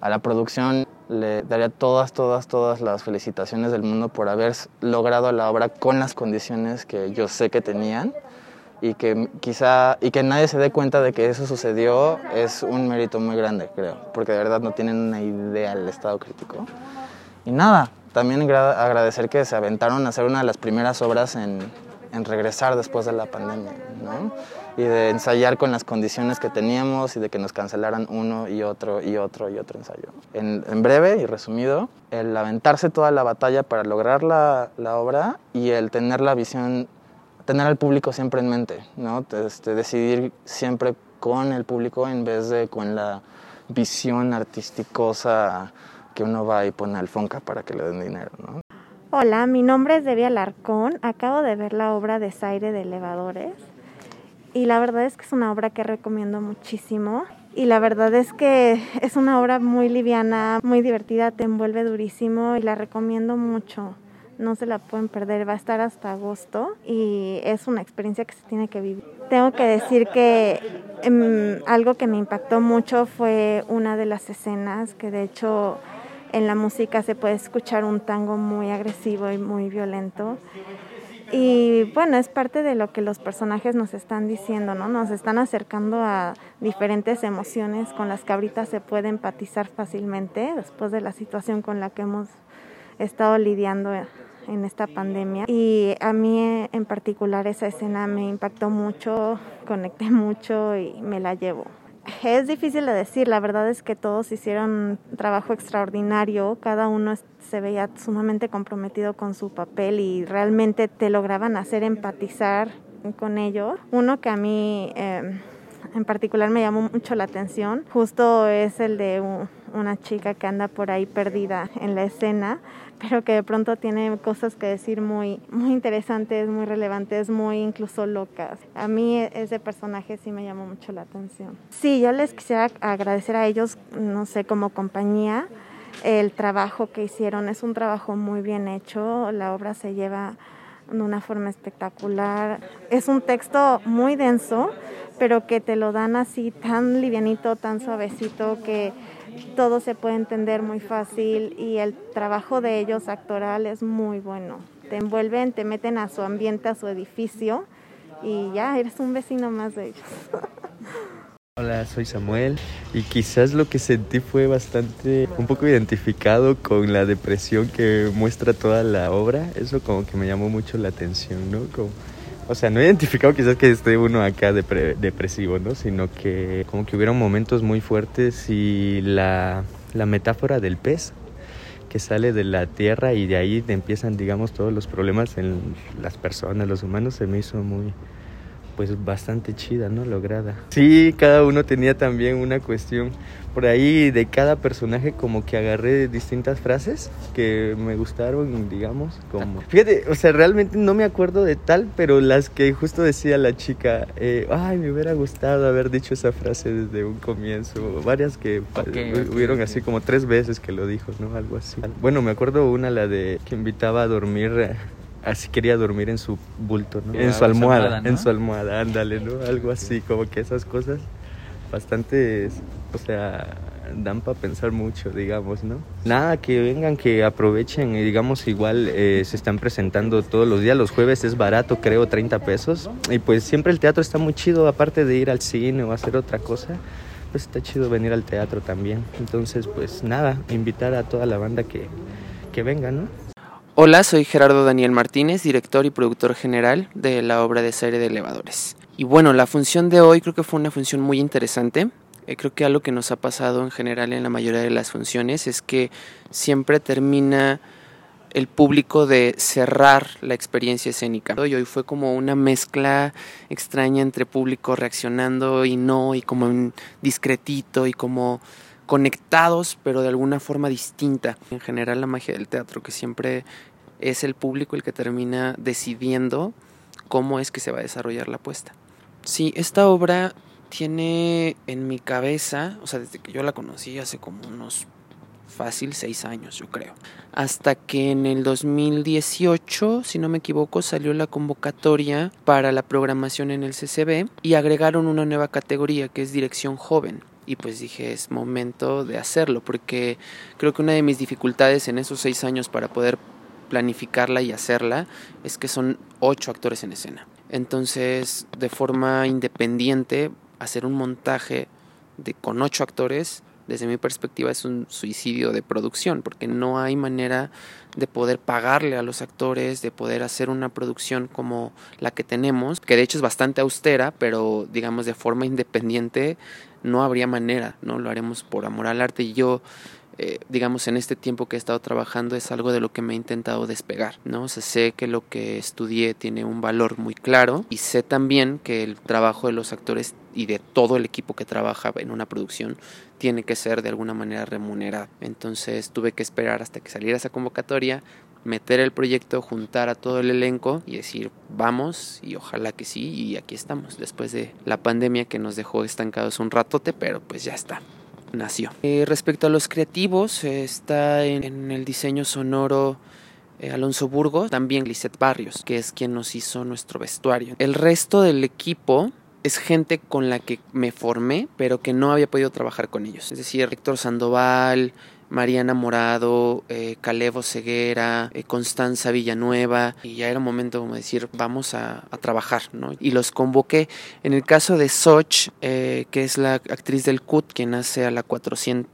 A la producción le daría todas, todas, todas las felicitaciones del mundo por haber logrado la obra con las condiciones que yo sé que tenían y que quizá y que nadie se dé cuenta de que eso sucedió es un mérito muy grande, creo, porque de verdad no tienen una idea del estado crítico. Y nada, también agradecer que se aventaron a hacer una de las primeras obras en, en regresar después de la pandemia, ¿no? y de ensayar con las condiciones que teníamos y de que nos cancelaran uno y otro y otro y otro ensayo. En, en breve y resumido, el aventarse toda la batalla para lograr la, la, obra y el tener la visión, tener al público siempre en mente, ¿no? Este, decidir siempre con el público en vez de con la visión artísticosa que uno va y pone al Fonca para que le den dinero, ¿no? Hola, mi nombre es Debbie Alarcón. Acabo de ver la obra Desaire de Elevadores y la verdad es que es una obra que recomiendo muchísimo. Y la verdad es que es una obra muy liviana, muy divertida, te envuelve durísimo y la recomiendo mucho. No se la pueden perder, va a estar hasta agosto y es una experiencia que se tiene que vivir. Tengo que decir que em, algo que me impactó mucho fue una de las escenas que de hecho en la música se puede escuchar un tango muy agresivo y muy violento Y bueno, es parte de lo que los personajes nos están diciendo, ¿no? Nos están acercando a diferentes emociones con las que ahorita se puede empatizar fácilmente después de la situación con la que hemos estado lidiando en esta pandemia. Y a mí en particular esa escena me impactó mucho, conecté mucho y me la llevo. Es difícil de decir, la verdad es que todos hicieron un trabajo extraordinario, cada uno se veía sumamente comprometido con su papel y realmente te lograban hacer empatizar con ellos. Uno que a mí eh, en particular me llamó mucho la atención, justo es el de una chica que anda por ahí perdida en la escena pero que de pronto tiene cosas que decir muy, muy interesantes, muy relevantes, muy incluso locas. A mí e, ese personaje sí me llamó mucho la atención. Sí, yo les quisiera agradecer a ellos, no sé, como compañía, el trabajo que hicieron. Es un trabajo muy bien hecho, la obra se lleva de una forma espectacular. Es un texto muy denso, pero que te lo dan así tan livianito, tan suavecito que todo se puede entender muy fácil y el trabajo de ellos actoral es muy bueno. Te envuelven, te meten a su ambiente, a su edificio y ya eres un vecino más de ellos. Hola, soy Samuel y quizás lo que sentí fue bastante, un poco identificado con la depresión que muestra toda la obra. Eso como que me llamó mucho la atención, ¿no? Como o sea, no he identificado quizás que esté uno acá depresivo, ¿no? Sino que como que hubieron momentos muy fuertes y la, la metáfora del pez que sale de la tierra y de ahí empiezan, digamos, todos los problemas en las personas, los humanos, se me hizo muy, pues bastante chida, ¿no? Lograda. Sí, cada uno tenía también una cuestión. Por ahí de cada personaje como que agarré distintas frases que me gustaron, digamos, como... Fíjate, o sea, realmente no me acuerdo de tal, pero las que justo decía la chica, eh, ay, me hubiera gustado haber dicho esa frase desde un comienzo. Varias que hubieron así como tres veces que lo dijo, ¿no? Algo así. Bueno, me acuerdo una, la de que invitaba a dormir así quería dormir en su bulto, ¿no? En su almohada, en su almohada, ándale, ¿no? Algo así, como que esas cosas bastante, o sea, dan para pensar mucho, digamos, ¿no? Nada, que vengan, que aprovechen, y digamos, igual eh, se están presentando todos los días, los jueves es barato, creo, 30 pesos, y pues siempre el teatro está muy chido, aparte de ir al cine o hacer otra cosa, pues está chido venir al teatro también. Entonces, pues nada, invitar a toda la banda que, que venga, ¿no? Hola, soy Gerardo Daniel Martínez, director y productor general de la obra de serie de elevadores. Y bueno, la función de hoy creo que fue una función muy interesante. Eh, creo que algo que nos ha pasado en general en la mayoría de las funciones es que siempre termina el público de cerrar la experiencia escénica. Y hoy fue como una mezcla extraña entre público reaccionando y no, y como un discretito y como conectados, pero de alguna forma distinta. En general la magia del teatro, que siempre es el público el que termina decidiendo cómo es que se va a desarrollar la apuesta. Sí, esta obra tiene en mi cabeza, o sea, desde que yo la conocí hace como unos fácil seis años, yo creo. Hasta que en el 2018, si no me equivoco, salió la convocatoria para la programación en el CCB y agregaron una nueva categoría que es dirección joven y pues dije es momento de hacerlo porque creo que una de mis dificultades en esos seis años para poder planificarla y hacerla es que son ocho actores en escena. Entonces, de forma independiente, hacer un montaje de, con ocho actores, desde mi perspectiva, es un suicidio de producción, porque no hay manera de poder pagarle a los actores, de poder hacer una producción como la que tenemos, que de hecho es bastante austera, pero digamos de forma independiente no habría manera, ¿no? Lo haremos por amor al arte y yo eh, digamos, en este tiempo que he estado trabajando es algo de lo que me he intentado despegar, ¿no? O sé que lo que estudié tiene un valor muy claro y sé también que el trabajo de los actores y de todo el equipo que trabaja en una producción tiene que ser de alguna manera remunerado. Entonces tuve que esperar hasta que saliera esa convocatoria, meter el proyecto, juntar a todo el elenco y decir, vamos y ojalá que sí, y aquí estamos, después de la pandemia que nos dejó estancados un ratote, pero pues ya está nació. Eh, respecto a los creativos, está en, el diseño sonoro eh, Alonso Burgos, también Lisette Barrios, que es quien nos hizo nuestro vestuario. El resto del equipo es gente con la que me formé, pero que no había podido trabajar con ellos. Es decir, Héctor Sandoval, Mariana Morado, eh, Calevo Ceguera, eh, Constanza Villanueva, y ya era momento como decir, vamos a, a trabajar, ¿no? Y los convoqué. En el caso de Soch, eh, que es la actriz del CUT, quien hace a la 400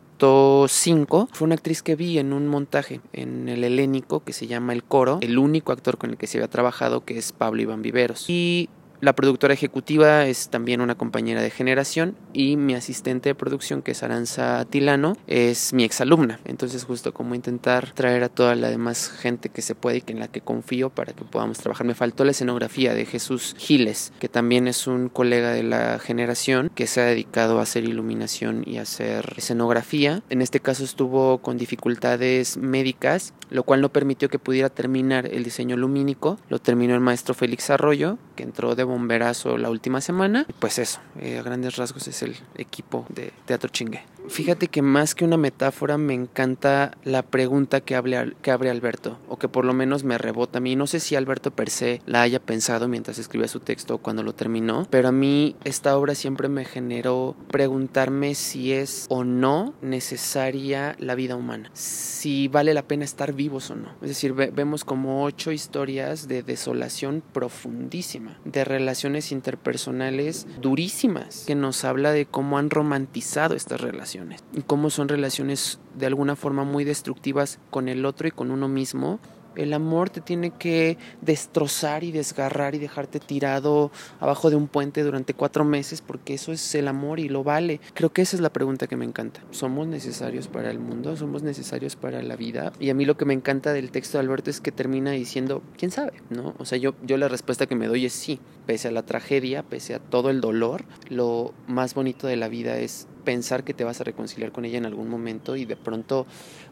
5 fue una actriz que vi en un montaje en el helénico que se llama El Coro, el único actor con el que se había trabajado que es Pablo Iván Viveros. Y la productora ejecutiva es también una compañera de generación y mi asistente de producción, que es Aranza Tilano, es mi exalumna. Entonces justo como intentar traer a toda la demás gente que se puede y en la que confío para que podamos trabajar. Me faltó la escenografía de Jesús Giles, que también es un colega de la generación que se ha dedicado a hacer iluminación y a hacer escenografía. En este caso estuvo con dificultades médicas, lo cual no permitió que pudiera terminar el diseño lumínico. Lo terminó el maestro Félix Arroyo, que entró de bomberazo la última semana. Pues eso, eh, a grandes rasgos es el equipo de Teatro Chingue. Fíjate que más que una metáfora me encanta la pregunta que, abre Alberto, o que por lo menos me rebota a mí. No sé si Alberto per se la haya pensado mientras escribía su texto o cuando lo terminó, pero a mí esta obra siempre me generó preguntarme si es o no necesaria la vida humana, si vale la pena estar vivos o no. Es decir, ve, vemos como ocho historias de desolación profundísima, de relaciones interpersonales durísimas, que nos habla de cómo han romantizado estas relaciones y cómo son relaciones de alguna forma muy destructivas con el otro y con uno mismo. El amor te tiene que destrozar y desgarrar y dejarte tirado abajo de un puente durante cuatro meses porque eso es el amor y lo vale. Creo que esa es la pregunta que me encanta. ¿Somos necesarios para el mundo? ¿Somos necesarios para la vida? Y a mí lo que me encanta del texto de Alberto es que termina diciendo, ¿quién sabe? ¿No? O sea, yo, yo la respuesta que me doy es sí. Pese a la tragedia, pese a todo el dolor, lo más bonito de la vida es pensar que te vas a reconciliar con ella en algún momento y de pronto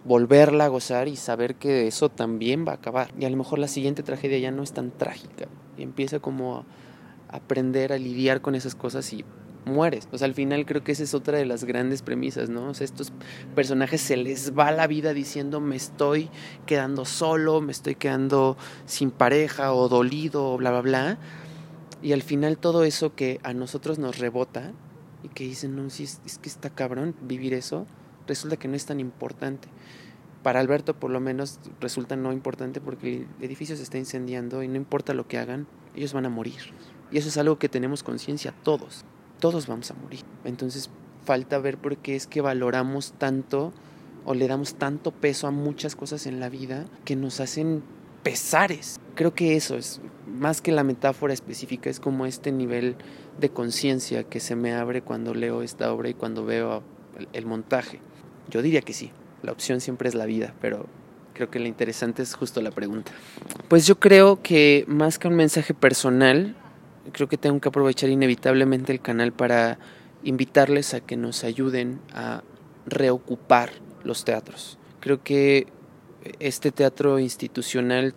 volverla a gozar y saber que eso también va a acabar. Y a lo mejor la siguiente tragedia ya no es tan trágica y empieza como a aprender a lidiar con esas cosas y mueres. O sea, al final creo que esa es otra de las grandes premisas, ¿no? O sea, estos personajes se les va la vida diciendo me estoy quedando solo, me estoy quedando sin pareja o dolido o bla, bla, bla. Y al final todo eso que a nosotros nos rebota y que dicen, no, si es, es que está cabrón vivir eso, resulta que no es tan importante. Para Alberto por lo menos resulta no importante porque el edificio se está incendiando y no importa lo que hagan, ellos van a morir. Y eso es algo que tenemos conciencia todos. Todos vamos a morir. Entonces falta ver por qué es que valoramos tanto o le damos tanto peso a muchas cosas en la vida que nos hacen pesares. Creo que eso es, más que la metáfora específica, es como este nivel de conciencia que se me abre cuando leo esta obra y cuando veo el, montaje. Yo diría que sí, la opción siempre es la vida, pero creo que lo interesante es justo la pregunta. Pues yo creo que más que un mensaje personal, creo que tengo que aprovechar inevitablemente el canal para invitarles a que nos ayuden a reocupar los teatros. Creo que este teatro institucional,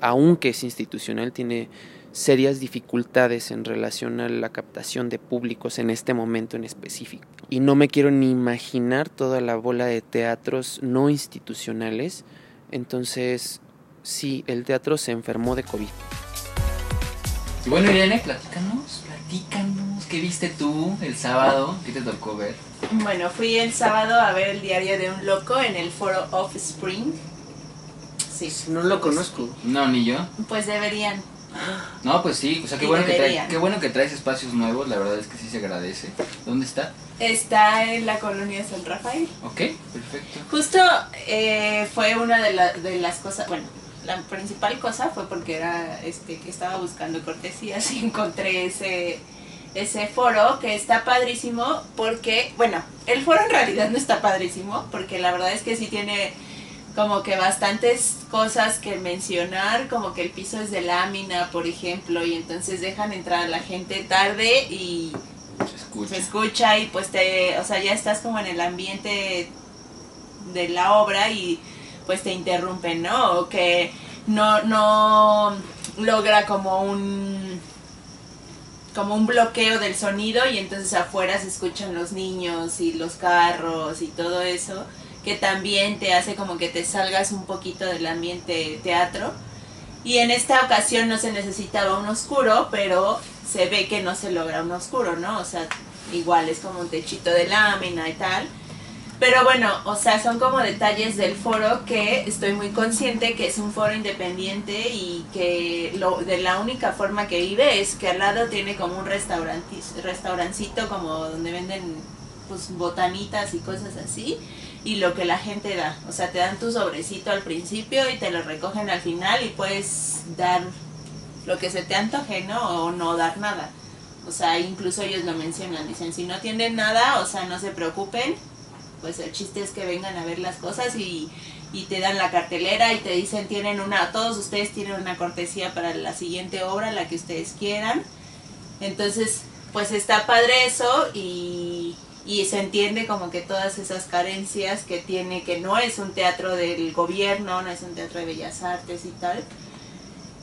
aunque es institucional, tiene serias dificultades en relación a la captación de públicos en este momento en específico. Y no me quiero ni imaginar toda la bola de teatros no institucionales. Entonces, sí, el teatro se enfermó de COVID. Y bueno, Irene, platícanos, platícanos. ¿Qué viste tú el sábado? ¿Qué te tocó ver? Bueno, fui el sábado a ver el diario de un loco en el foro Offspring. Sí. No lo conozco. No, ni yo. Pues deberían. No, pues sí, o sea, qué bueno, que trae, qué bueno que traes espacios nuevos, la verdad es que sí se agradece. ¿Dónde está? Está en la colonia San Rafael. Ok, perfecto. Justo eh, fue una de, la- de las cosas, bueno, la principal cosa fue porque era este que estaba buscando cortesías y encontré ese ese foro que está padrísimo porque, bueno, el foro en realidad no está padrísimo porque la verdad es que sí tiene como que bastantes cosas que mencionar, como que el piso es de lámina, por ejemplo, y entonces dejan entrar a la gente tarde y Se escucha. se escucha y pues te, o sea, ya estás como en el ambiente de la obra y pues te interrumpen, ¿no? O que no, no logra como un como un bloqueo del sonido y entonces afuera se escuchan los niños y los carros y todo eso que también te hace como que te salgas un poquito del ambiente teatro. Y en esta ocasión no se necesitaba un oscuro pero se ve que no se logra un oscuro no o sea igual es como un techito de lámina y tal. Pero bueno, o sea, son como detalles del foro que estoy muy consciente que es un foro independiente y que lo, de la única forma que vive es que al lado tiene como un restaurancito como donde venden pues botanitas y cosas así y lo que la gente da. O sea, te dan tu sobrecito al principio y te lo recogen al final y puedes dar lo que se te antoje, ¿no? O no dar nada. O sea, incluso ellos lo mencionan, dicen, si no tienen nada, o sea, no se preocupen, pues el chiste es que vengan a ver las cosas y, y te dan la cartelera y te dicen, tienen una, todos ustedes tienen una cortesía para la siguiente obra, la que ustedes quieran. Entonces, pues está padre eso y, y se entiende como que todas esas carencias que tiene, que no es un teatro del gobierno, no es un teatro de bellas artes y tal.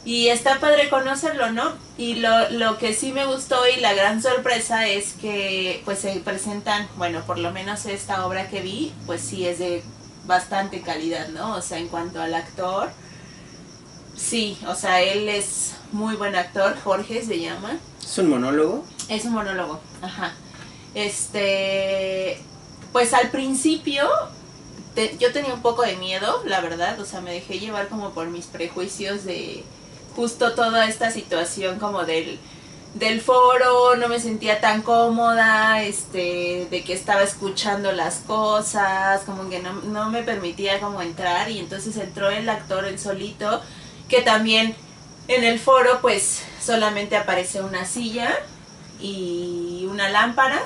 Y está padre conocerlo, ¿no? Y lo, lo que sí me gustó y la gran sorpresa es que pues se presentan, bueno, por lo menos esta obra que vi, pues sí es de bastante calidad, ¿no? O sea, en cuanto al actor, sí, o sea, él es muy buen actor, Jorge se llama. ¿Es un monólogo? Es un monólogo, ajá. Este, pues al principio te- yo tenía un poco de miedo, la verdad, o sea, me dejé llevar como por mis prejuicios de justo toda esta situación como del del foro, no me sentía tan cómoda, este, de que estaba escuchando las cosas, como que no, no me permitía como entrar y entonces entró el actor el solito, que también en el foro pues solamente aparece una silla y una lámpara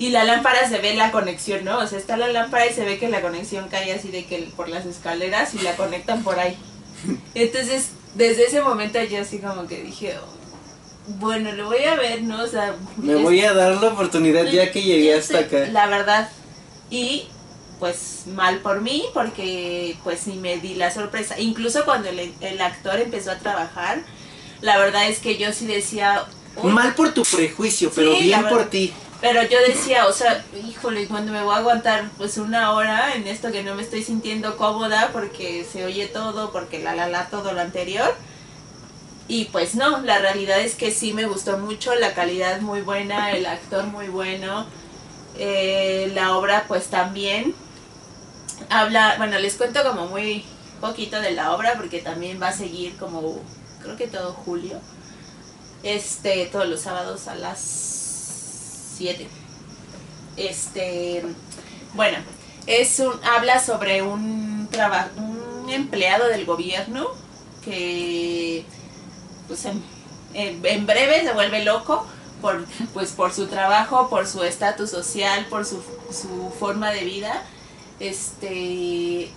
y la lámpara se ve la conexión, ¿no? O sea, está la lámpara y se ve que la conexión cae así de que por las escaleras y la conectan por ahí. Entonces, desde ese momento yo así como que dije, "Oh, bueno, lo voy a ver, ¿no? O sea, Me es- voy a dar la oportunidad ya que llegué hasta acá. la verdad. Y pues mal por mí, porque pues sí me di la sorpresa. Incluso cuando el, el actor empezó a trabajar, la verdad es que yo sí decía... "Uy, Mal por tu prejuicio, pero Sí, bien por ti. Pero yo decía, o sea, híjole, cuando me voy a aguantar pues una hora en esto que no me estoy sintiendo cómoda porque se oye todo, porque la la la todo lo anterior. Y pues no, la realidad es que sí me gustó mucho, la calidad muy buena, el actor muy bueno, eh, la obra pues también. Habla, bueno, les cuento como muy poquito de la obra porque también va a seguir como, creo que todo julio, este, todos los sábados a las 7. Este, bueno, es un, habla sobre un traba- un empleado del gobierno que pues en, en- en breve se vuelve loco por pues por su trabajo, por su estatus social, por su, su forma de vida. Este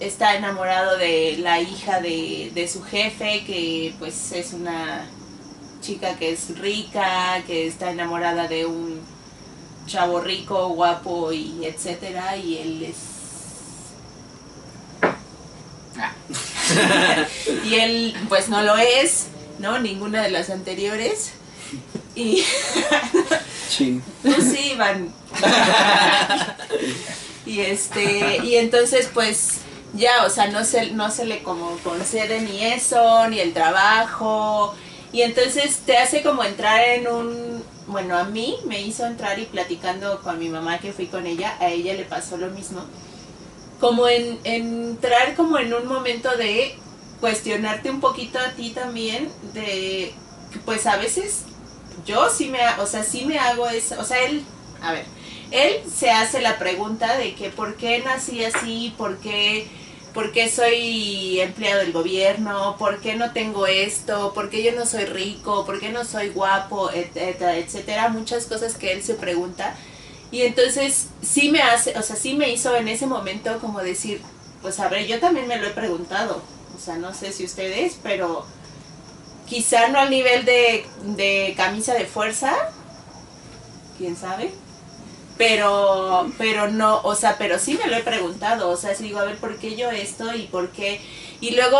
está enamorado de la hija de, de su jefe, que pues es una chica que es rica, que está enamorada de un chavo rico, guapo y etcétera, y él es y él pues no lo es, ¿no? Ninguna de las anteriores. Y Chin. pues sí, Iván. y este, y entonces pues ya, o sea, no se, no se le como concede ni eso, ni el trabajo. Y entonces te hace como entrar en un, bueno, a mí me hizo entrar y platicando con mi mamá que fui con ella, a ella le pasó lo mismo. Como en, entrar como en un momento de cuestionarte un poquito a ti también, de pues a veces yo sí me, o sea, sí me hago eso, o sea, él, a ver, él se hace la pregunta de que por qué nací así, por qué, por qué soy empleado del gobierno, por qué no tengo esto, por qué yo no soy rico, por qué no soy guapo, etcétera, etcétera, muchas cosas que él se pregunta. Y entonces sí me hace, o sea, sí me hizo en ese momento como decir, pues a ver, yo también me lo he preguntado, o sea, no sé si ustedes, pero quizá no al nivel de, de camisa de fuerza, quién sabe, pero, pero no, o sea, pero sí me lo he preguntado, o sea, sí digo, a ver, ¿por qué yo esto y por qué? Y luego,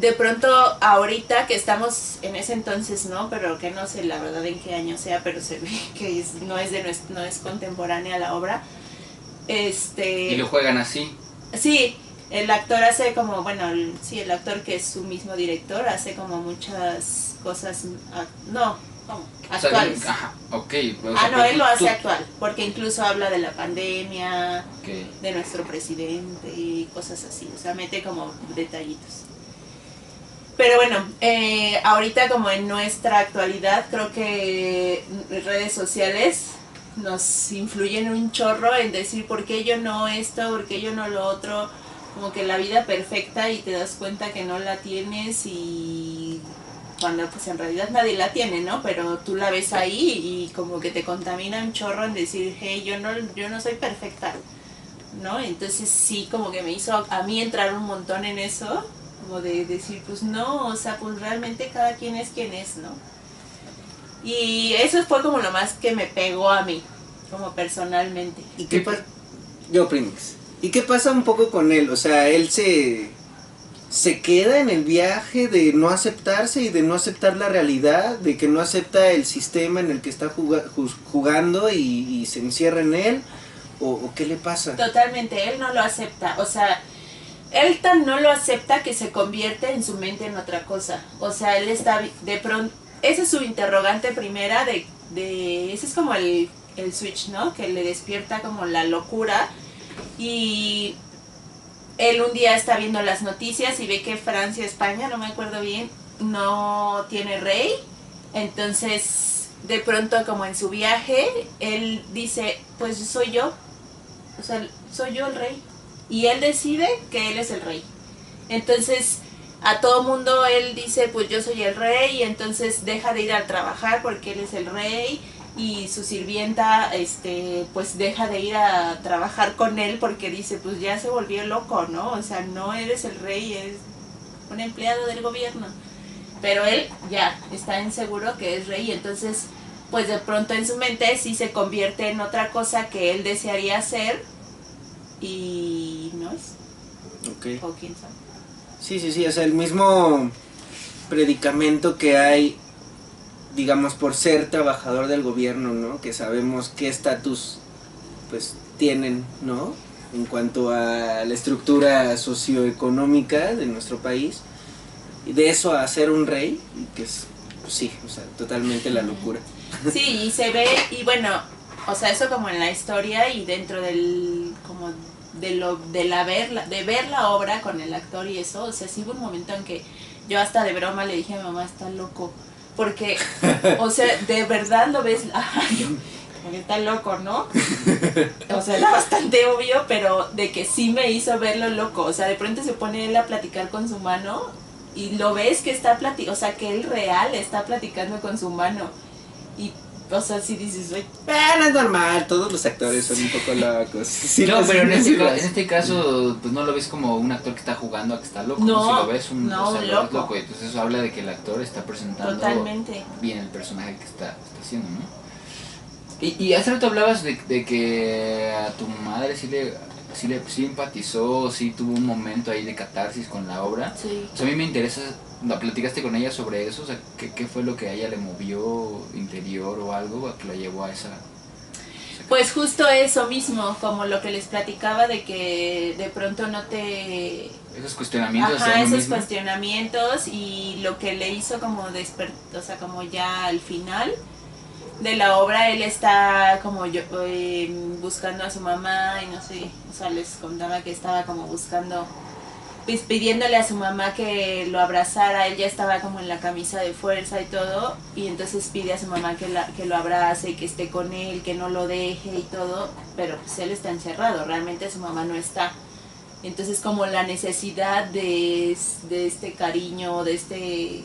de pronto, ahorita que estamos en ese entonces, ¿no? Pero que no sé la verdad en qué año sea, pero se ve que es- no, es de no es contemporánea la obra. Este... Y lo juegan así. Sí, el actor hace como, bueno, el- sí, el actor que es su mismo director hace como muchas cosas, ah, no, ¿Cómo? O sea, Actuales. ajá, ok. o ah, no, él lo hace tú- actual, porque incluso habla de la pandemia, de nuestro presidente y cosas así, o sea, mete como detallitos. Pero bueno, eh, ahorita como en nuestra actualidad, creo que redes sociales nos influyen un chorro en decir por qué yo no esto, por qué yo no lo otro, como que la vida perfecta y te das cuenta que no la tienes y cuando pues en realidad nadie la tiene, ¿no? Pero tú la ves ahí y como que te contamina un chorro en decir, hey, yo no, yo no soy perfecta, ¿no? Entonces sí, como que me hizo a mí entrar un montón en eso, como de decir, pues no, o sea, pues realmente cada quien es quien es, ¿no? Y eso fue como lo más que me pegó a mí, como personalmente. ¿Y qué pasa? Yo, Primix. ¿Y qué pasa un poco con él? O sea, él se, se queda en el viaje de no aceptarse y de no aceptar la realidad, de que no acepta el sistema en el que está jugando y, se encierra en él. ¿O, qué le pasa? Totalmente, él no lo acepta, o sea, él tan no lo acepta que se convierte en su mente en otra cosa. O sea, él está de pronto, esa es su interrogante primera de, de ese es como el, el switch, ¿no? Que le despierta como la locura y él un día está viendo las noticias y ve que Francia, España, no me acuerdo bien, no tiene rey. Entonces, de pronto como en su viaje, él dice, pues soy yo, o sea, soy yo el rey. Y él decide que él es el rey. Entonces, a todo mundo él dice, pues yo soy el rey, y entonces deja de ir a trabajar porque él es el rey, y su sirvienta, este, pues deja de ir a trabajar con él porque dice, pues ya se volvió loco, ¿no? O sea, no eres el rey, eres un empleado del gobierno. Pero él ya está inseguro que es rey, y entonces, pues de pronto en su mente sí se convierte en otra cosa que él desearía hacer y no es. Ok. O quién sabe. Sí, sí, sí, o sea, el mismo predicamento que hay, digamos, por ser trabajador del gobierno, ¿no? Que sabemos qué estatus, pues, tienen, ¿no? En cuanto a la estructura socioeconómica de nuestro país. Y de eso a ser un rey, que es, pues, sí, o sea, totalmente la locura. Sí, y se ve, y bueno, o sea, eso como en la historia y dentro del, como de lo, de la ver, de ver la obra con el actor y eso, o sea, sí hubo un momento en que yo hasta de broma le dije a mi mamá, está loco, porque, o sea, de verdad lo ves, ay, está loco, ¿no? O sea, era bastante obvio, pero de que sí me hizo verlo loco, o sea, de pronto se pone él a platicar con su mano y lo ves que está platicando, o sea, que él real está platicando con su mano. Y, o sea, si dices, "Oye, Ah, no es normal, todos los actores son un poco locos. Sí, no, pero en este, ca- en este caso, pues no lo ves como un actor que está jugando a que está loco. No, si lo ves un, no, o sea, un lo ves loco. loco. Entonces eso habla de que el actor está presentando Totalmente. bien el personaje que está, está haciendo, ¿no? Y, y hace rato hablabas de, de que a tu madre sí le, sí le sí empatizó, sí tuvo un momento ahí de catarsis con la obra. Sí. O sea, a mí me interesa, ¿la platicaste con ella sobre eso? O sea, ¿qué, qué fue lo que a ella le movió interior o algo a que la llevó a esa... Pues justo eso mismo, como lo que les platicaba de que de pronto no te... Esos cuestionamientos Ajá, esos mismo? cuestionamientos y lo que le hizo como despertar, o sea, como ya al final de la obra él está como yo eh, buscando a su mamá y no sé, o sea, les contaba que estaba como buscando pues pidiéndole a su mamá que lo abrazara, él ya estaba como en la camisa de fuerza y todo, y entonces pide a su mamá que, la, que lo abrace, que esté con él, que no lo deje y todo, pero pues él está encerrado, realmente su mamá no está. Entonces como la necesidad de, de este cariño, de este...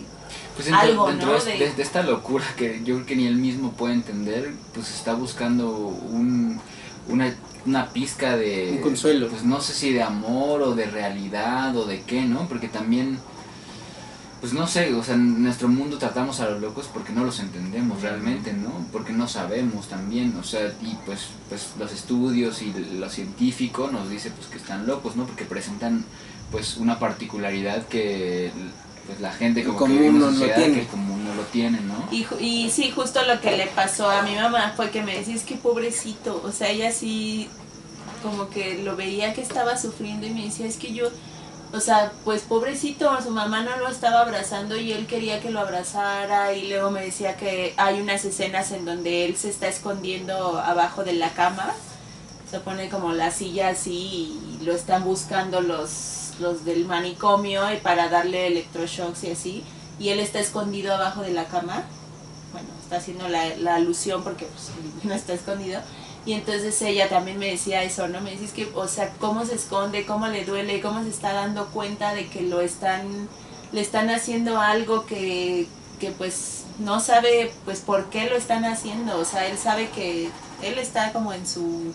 Pues dentro, algo, dentro ¿no? de, De- de- de esta locura que yo creo que ni él mismo puede entender, pues está buscando un, una, una pizca de... Un consuelo. Pues no sé si de amor o de realidad o de qué, ¿no? Porque también, pues no sé, o sea, en nuestro mundo tratamos a los locos porque no los entendemos realmente, ¿no? Porque no sabemos también, o sea, y pues, pues los estudios y lo científico nos dice pues que están locos, ¿no? Porque presentan pues una particularidad que pues la gente como común que vive en no lo tiene. que el común no lo tiene, ¿no? Y sí, justo lo que le pasó a mi mamá fue que me decía, es que pobrecito, o sea, ella sí como que lo veía que estaba sufriendo y me decía, es que yo o sea, pues pobrecito, su mamá no lo estaba abrazando y él quería que lo abrazara y luego me decía que hay unas escenas en donde él se está escondiendo abajo de la cama, se pone como la silla así y lo están buscando los, los del manicomio y para darle electroshocks y así, y él está escondido abajo de la cama, bueno, está haciendo la, alusión porque pues, no está escondido. Y entonces ella también me decía eso, ¿no? Me dices que, o sea, cómo se esconde, cómo le duele, cómo se está dando cuenta de que lo están, le están haciendo algo que, que pues no sabe pues por qué lo están haciendo. O sea, él sabe que él está como en su,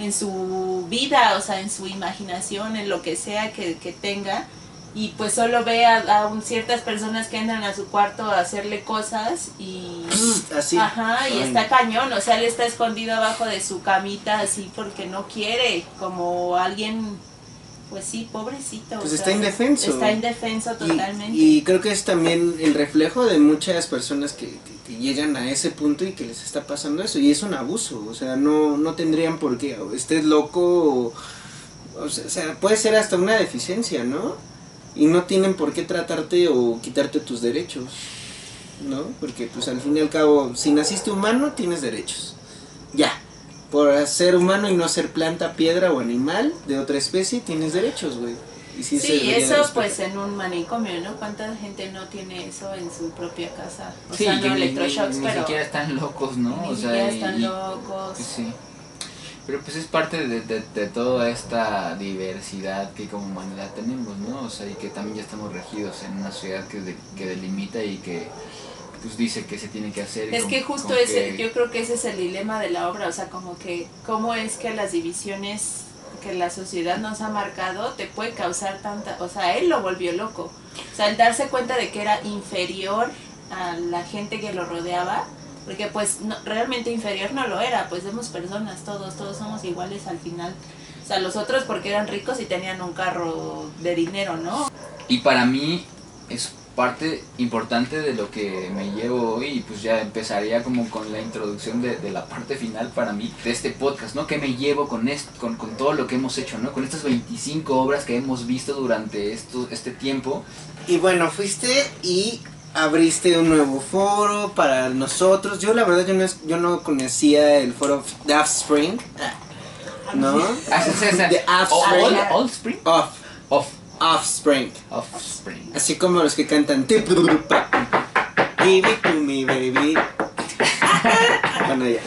en su vida, o sea, en su imaginación, en lo que sea que, que tenga y pues solo ve a, a un- ciertas personas que entran a su cuarto a hacerle cosas y Así. ajá y Ay. está cañón o sea él está escondido abajo de su camita así porque no quiere como alguien pues sí pobrecito o Pues sea, está indefenso. está indefenso Y- totalmente Y, creo que es también el reflejo de muchas personas que, que- llegan a ese punto y que les está pasando eso. Y es un abuso, o sea, no, no tendrían por qué. O estés loco o, o sea, puede ser hasta una deficiencia, ¿no? Y no tienen por qué tratarte o quitarte tus derechos, ¿no? Porque pues al fin y al cabo, si naciste humano, tienes derechos. Ya. Por ser humano y no ser planta, piedra o animal de otra especie, tienes derechos, güey. Y sí, Sí, eso pues en un manicomio, ¿no? ¿Cuánta gente no tiene eso en su propia casa? O Sí, sea, no electroshocks, ni- ni pero siquiera están locos, ¿no? ni o siquiera están y- locos. pues sí. Pero pues es parte de, de- de toda esta diversidad que como humanidad tenemos, ¿no? O sea, y que también ya estamos regidos en una sociedad que, de- que delimita y que pues dice que se tiene que hacer. Es que justo ese, que- yo creo que ese es el dilema de la obra, o sea, como que cómo es que las divisiones que la sociedad nos ha marcado te puede causar tanta, o sea, él lo volvió loco. O sea, el darse cuenta de que era inferior a la gente que lo rodeaba, porque pues no- realmente inferior no lo era, pues somos personas todos, todos somos iguales al final. O sea, los otros porque eran ricos y tenían un carro de dinero, ¿no? Y para mí es parte importante de lo que me llevo hoy y pues ya empezaría como con la introducción de, de la parte final para mí de este podcast, ¿no? ¿Qué me llevo con, esto, con, con todo lo que hemos hecho, ¿no? Con estas 25 obras que hemos visto durante esto, este tiempo. Y bueno, fuiste y abriste un nuevo foro para nosotros. Yo la verdad yo no, es- yo no conocía el foro de Offspring. ¿No? Ah, sí, sí, sí. De Old- Offspring. Off. Off. Offspring. Offspring. Así como los que cantan Give it to me, baby. Bueno, ya.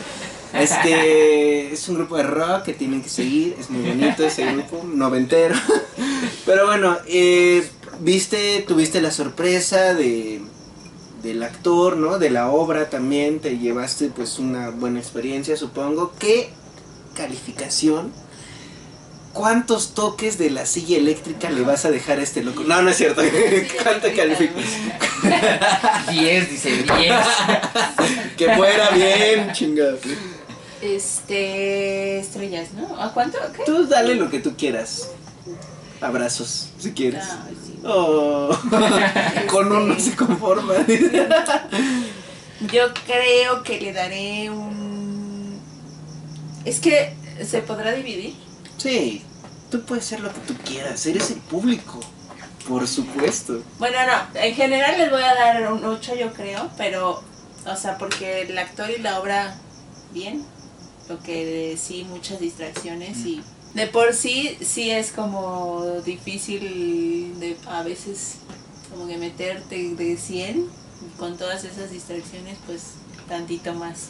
Este es un grupo de rock que tienen que seguir. Es muy bonito ese grupo, noventero. Pero bueno, eh, viste, tuviste la sorpresa de del actor, ¿no? De la obra también. Te llevaste pues una buena experiencia, supongo. ¿Qué calificación? ¿Cuántos toques de la silla eléctrica le vas a dejar a este loco? No, no es cierto. ¿Cuánto calificas? 10, dice 10. Que fuera bien, chingado. Este, estrellas, ¿no? ¿A cuánto? Tú dale lo que tú quieras. Abrazos, si quieres. Sí. Oh, con uno se conforma. Yo creo que le daré un... Es que se podrá dividir. Sí, tú puedes hacer lo que tú quieras. Eres el público. Por supuesto. Bueno, no, en general les voy a dar un 8 yo creo, pero, o sea, porque el actor y la obra, bien, lo que sí, muchas distracciones y de por sí, sí es como difícil de, a veces como que meterte de 100 y con todas esas distracciones, pues tantito más.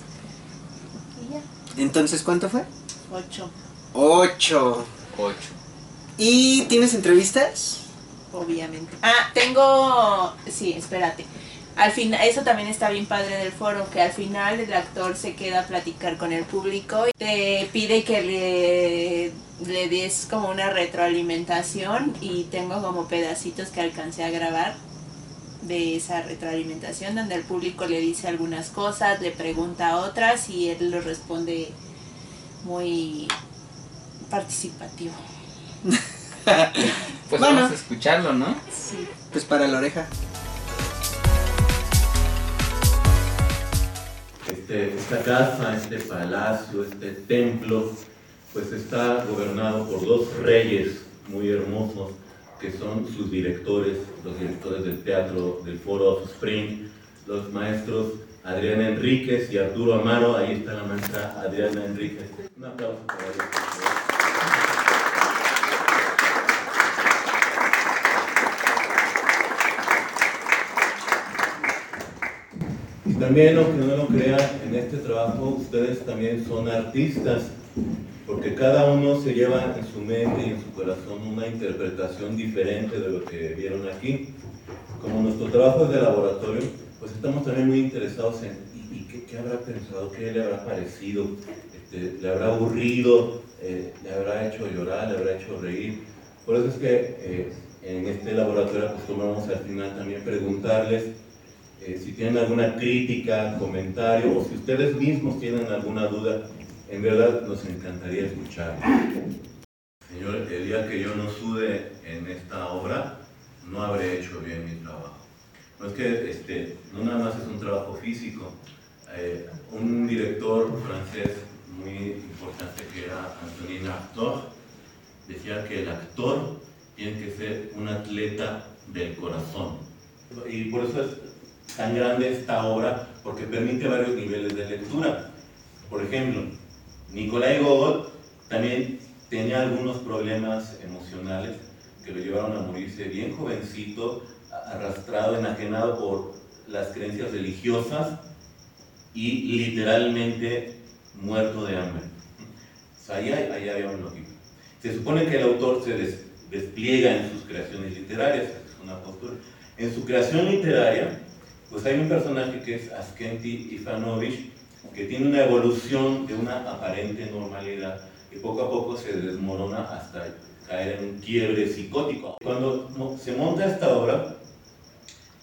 Y ya, Entonces, ¿cuánto fue? 8, Ocho. 8. ¿Y tienes entrevistas? obviamente. Ah, tengo, sí, espérate. Al final, eso también está bien padre del foro, que al final el actor se queda a platicar con el público y te pide que le, le des como una retroalimentación y tengo como pedacitos que alcancé a grabar de esa retroalimentación donde el público le dice algunas cosas, le pregunta otras y él lo responde muy participativo. Pues Bueno. vamos a escucharlo, ¿no? Sí. Pues para la oreja. Este, esta casa, este palacio, este templo, pues está gobernado por dos reyes muy hermosos que son sus directores, los directores del teatro del Foro of Spring, los maestros Adriana Enríquez y Arturo Amaro. Ahí está la maestra Adriana Enríquez. Un aplauso para ellos. por favor. Y también, aunque no lo crean, en este trabajo ustedes también son artistas, porque cada uno se lleva en su mente y en su corazón una interpretación diferente de lo que vieron aquí. Como nuestro trabajo es de laboratorio, pues estamos también muy interesados en ¿y, y qué, qué habrá pensado, qué le habrá parecido, Este, le habrá aburrido, eh, le habrá hecho llorar, le habrá hecho reír. Por eso es que eh, en este laboratorio acostumbramos al final también preguntarles eh, si tienen alguna crítica, comentario o si ustedes mismos tienen alguna duda, en verdad nos encantaría escuchar. Señor, el día que yo no sude en esta obra, no habré hecho bien mi trabajo. No es que este, no nada más es un trabajo físico. Eh, un director francés muy importante que era Antonin Artaud decía que el actor tiene que ser un atleta del corazón. Y por eso es tan grande esta obra porque permite varios niveles de lectura. Por ejemplo, Nikolai Gogol también tenía algunos problemas emocionales que lo llevaron a morirse bien jovencito, arrastrado, enajenado por las creencias religiosas y literalmente muerto de hambre. O sea, hay- ahí había un lógico. Se supone que el autor se des- despliega en sus creaciones literarias, es una postura. En su creación literaria, pues hay un personaje que es Askenti Ivanovich, que tiene una evolución de una aparente normalidad y poco a poco se desmorona hasta caer en un quiebre psicótico. Cuando se monta esta obra,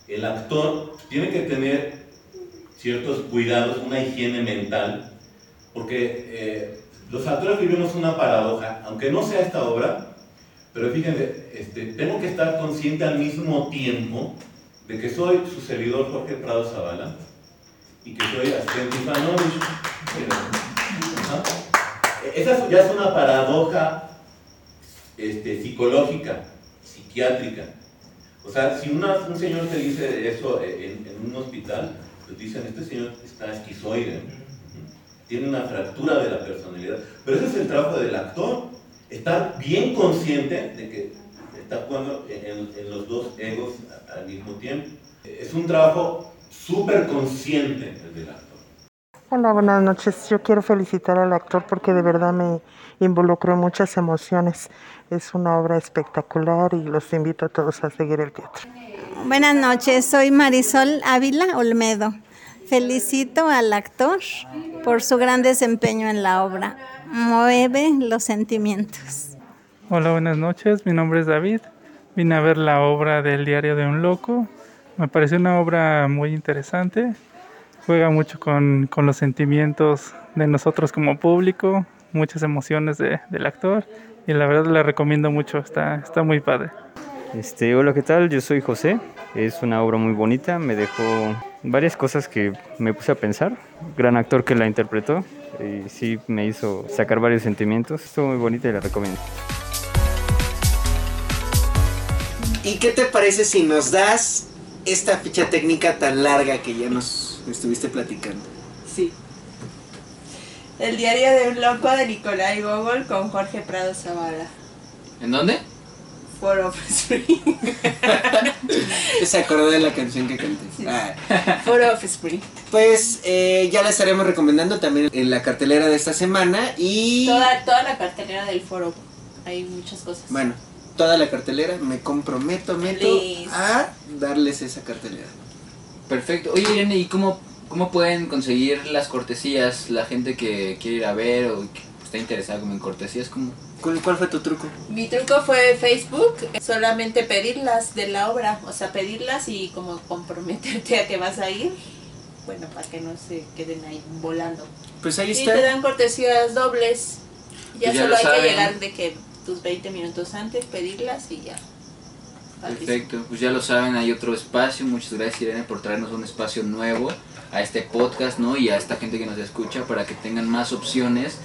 el actor tiene que tener ciertos cuidados, una higiene mental, porque eh, los actores vivimos una paradoja, aunque no sea esta obra, pero fíjense, este, tengo que estar consciente al mismo tiempo de que soy su servidor Jorge Prado Zavala y que soy Ascenti Ivanovich. Esa ya es una paradoja este, psicológica, psiquiátrica. O sea, si una- un señor te dice eso en, en un hospital, pues dicen, este señor está esquizoide, tiene una fractura de la personalidad. Pero ese es el trabajo del actor, estar bien consciente de que está jugando en, en los dos egos al mismo tiempo. Es un trabajo súper consciente el del actor. Hola, buenas noches. Yo quiero felicitar al actor porque de verdad me involucró en muchas emociones. Es una obra espectacular y los invito a todos a seguir el teatro. Buenas noches, soy Marisol Ávila Olmedo. Felicito al actor por su gran desempeño en la obra. Mueve los sentimientos. Hola, buenas noches. Mi nombre es David. Vine a ver la obra del Diario de un Loco. Me pareció una obra muy interesante. Juega mucho con, con los sentimientos de nosotros como público, muchas emociones de- del actor. Y la verdad la recomiendo mucho. Está, está muy padre. Este, hola, ¿qué tal? Yo soy José. Es una obra muy bonita, me dejó varias cosas que me puse a pensar. Gran actor que la interpretó y sí me hizo sacar varios sentimientos. Estuvo muy bonita y la recomiendo. ¿Y qué te parece si nos das esta ficha técnica tan larga que ya nos estuviste platicando? Sí. El diario de un loco de Nicolai Gogol con Jorge Prado Zavala. ¿En dónde? For of Spring. Se acordó de la canción que canté. Ah. For of Spring. Pues eh, ya la estaremos recomendando también en la cartelera de esta semana y... Toda, toda la cartelera del foro. Hay muchas cosas. Bueno, toda la cartelera, me comprometo, meto Please. a darles esa cartelera. Perfecto. Oye, Irene, ¿y cómo, cómo pueden conseguir las cortesías la gente que quiere ir a ver o que está interesada como en cortesías? ¿Cómo? ¿Cuál, cuál fue tu truco? Mi truco fue Facebook, solamente pedirlas de la obra, o sea, pedirlas y como comprometerte a que vas a ir, bueno, para que no se queden ahí volando. Pues ahí Y está. te dan cortesías dobles. Ya Pues ya solo lo hay saben. que llegar de que tus 20 minutos antes, pedirlas y ya. Perfecto, pues ya lo saben, hay otro espacio. Muchas gracias Irene por traernos un espacio nuevo a este podcast, ¿no? Y a esta gente que nos escucha para que tengan más opciones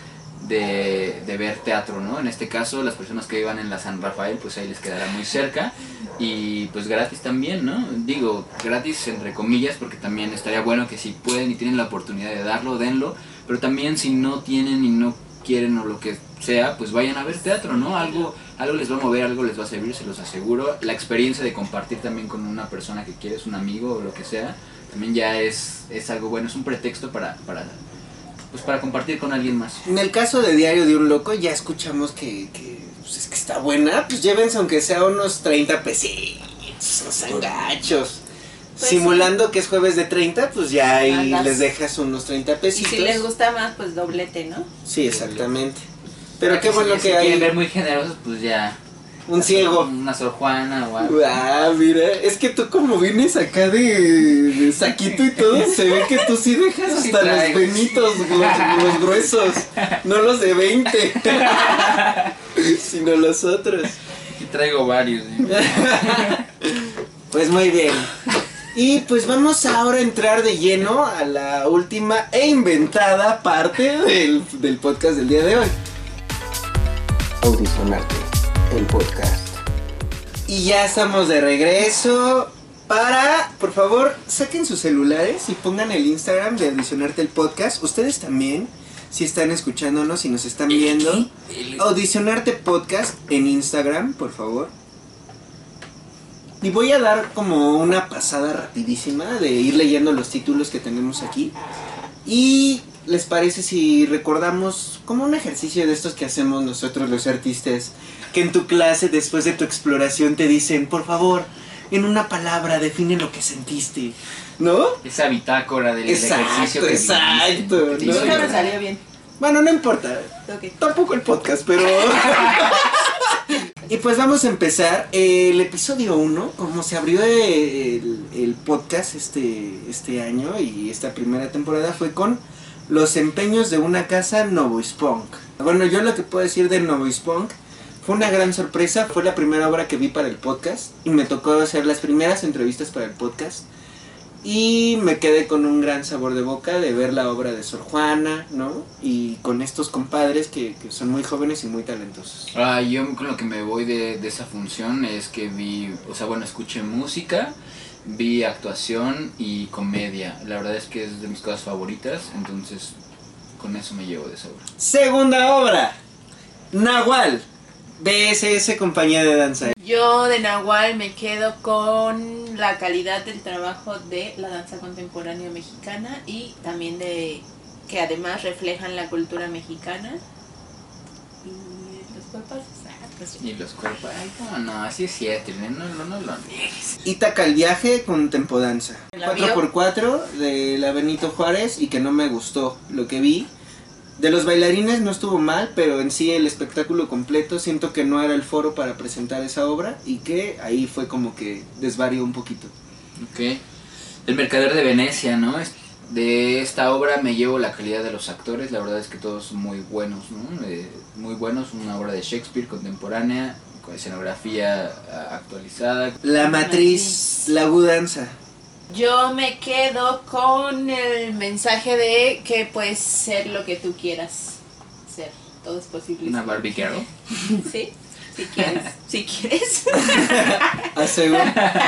de, de ver teatro, ¿no? En este caso, las personas que vivan en la San Rafael, pues ahí les quedará muy cerca y pues gratis también, ¿no? Digo, gratis entre comillas, porque también estaría bueno que si pueden y tienen la oportunidad de darlo, denlo, pero también si no tienen y no quieren o lo que sea, pues vayan a ver teatro, ¿no? Algo, algo les va a mover, algo les va a servir, se los aseguro. La experiencia de compartir también con una persona que quieres, un amigo o lo que sea, también ya es, es algo bueno, es un pretexto para, para, pues para compartir con alguien más. En el caso de Diario de un Loco, ya escuchamos que, que, pues es que está buena. Pues llévense aunque sea unos 30 pesitos, no sean gachos. Pues Simulando que es jueves de 30, pues ya ahí Andas. les dejas unos 30 Y pesitos. si les gusta más, pues doblete, ¿no? Sí, exactamente. Pero qué si bueno ya que quieren hay ver muy generosos, pues ya. un ciego. Una Sor Juana o algo. Ah, mira, es que tú como vienes acá de, de saquito y todo, se ve que tú sí dejas Sí hasta los venitos, los, los gruesos, no los de 20, sino los otros. Aquí traigo varios. ¿eh? Pues muy bien. Y pues vamos ahora a entrar de lleno a la última e inventada parte del, del podcast del día de hoy. Audicionarte, el podcast. Y ya estamos de regreso. Para, por favor, saquen sus celulares y pongan el Instagram de Audicionarte el podcast. Ustedes también, si están escuchándonos y nos están viendo. Audicionarte podcast en Instagram, por favor. Y voy a dar como una pasada rapidísima de ir leyendo los títulos que tenemos aquí. Y les parece si recordamos como un ejercicio de estos que hacemos nosotros los artistas, que en tu clase después de tu exploración te dicen, por favor, en una palabra define lo que sentiste, ¿no? Esa bitácora del Exacto, ejercicio que exacto, viviste, me salió bien. Bueno, no importa. Ok. Tampoco el podcast, pero... y pues vamos a empezar. El episodio 1, como se abrió el, el podcast este, este año y esta primera temporada, fue con los empeños de una casa Novoispunk. Bueno, yo lo que puedo decir de Novoispunk fue una gran sorpresa. Fue la primera obra que vi para el podcast y me tocó hacer las primeras entrevistas para el podcast. Y me quedé con un gran sabor de boca de ver la obra de Sor Juana, ¿no? Y con estos compadres que, que son muy jóvenes y muy talentosos. Ah, yo con lo que me voy de, de esa función es que vi, o sea, bueno, escuché música, vi actuación y comedia. La verdad es que es de mis cosas favoritas, entonces con eso me llevo de esa obra. Segunda obra, Nahual, BSS Compañía de Danza. Yo de Nahual me quedo con la calidad del trabajo de la danza contemporánea mexicana y también de que además reflejan la cultura mexicana. Y los cuerpos Y los cuerpos, ay, cómo no, así es cierto, no, no, no lo niegues. Ítaca el viaje con Tempodanza. ¿La vio? 4x4 de la Benito Juárez y que no me gustó lo que vi. De los bailarines no estuvo mal, pero en sí el espectáculo completo siento que no era el foro para presentar esa obra y que ahí fue como que desvarió un poquito. Ok. El Mercader de Venecia, ¿no? De esta obra me llevo la calidad de los actores, la verdad es que todos son muy buenos, ¿no? Eh, muy buenos, una obra de Shakespeare contemporánea, con escenografía actualizada. La matriz, la Danza. Yo me quedo con el mensaje de que puedes ser lo que tú quieras ser. Todo es posible. Una Barbie Girl. Sí, si quieres. Si quieres. Aseguro.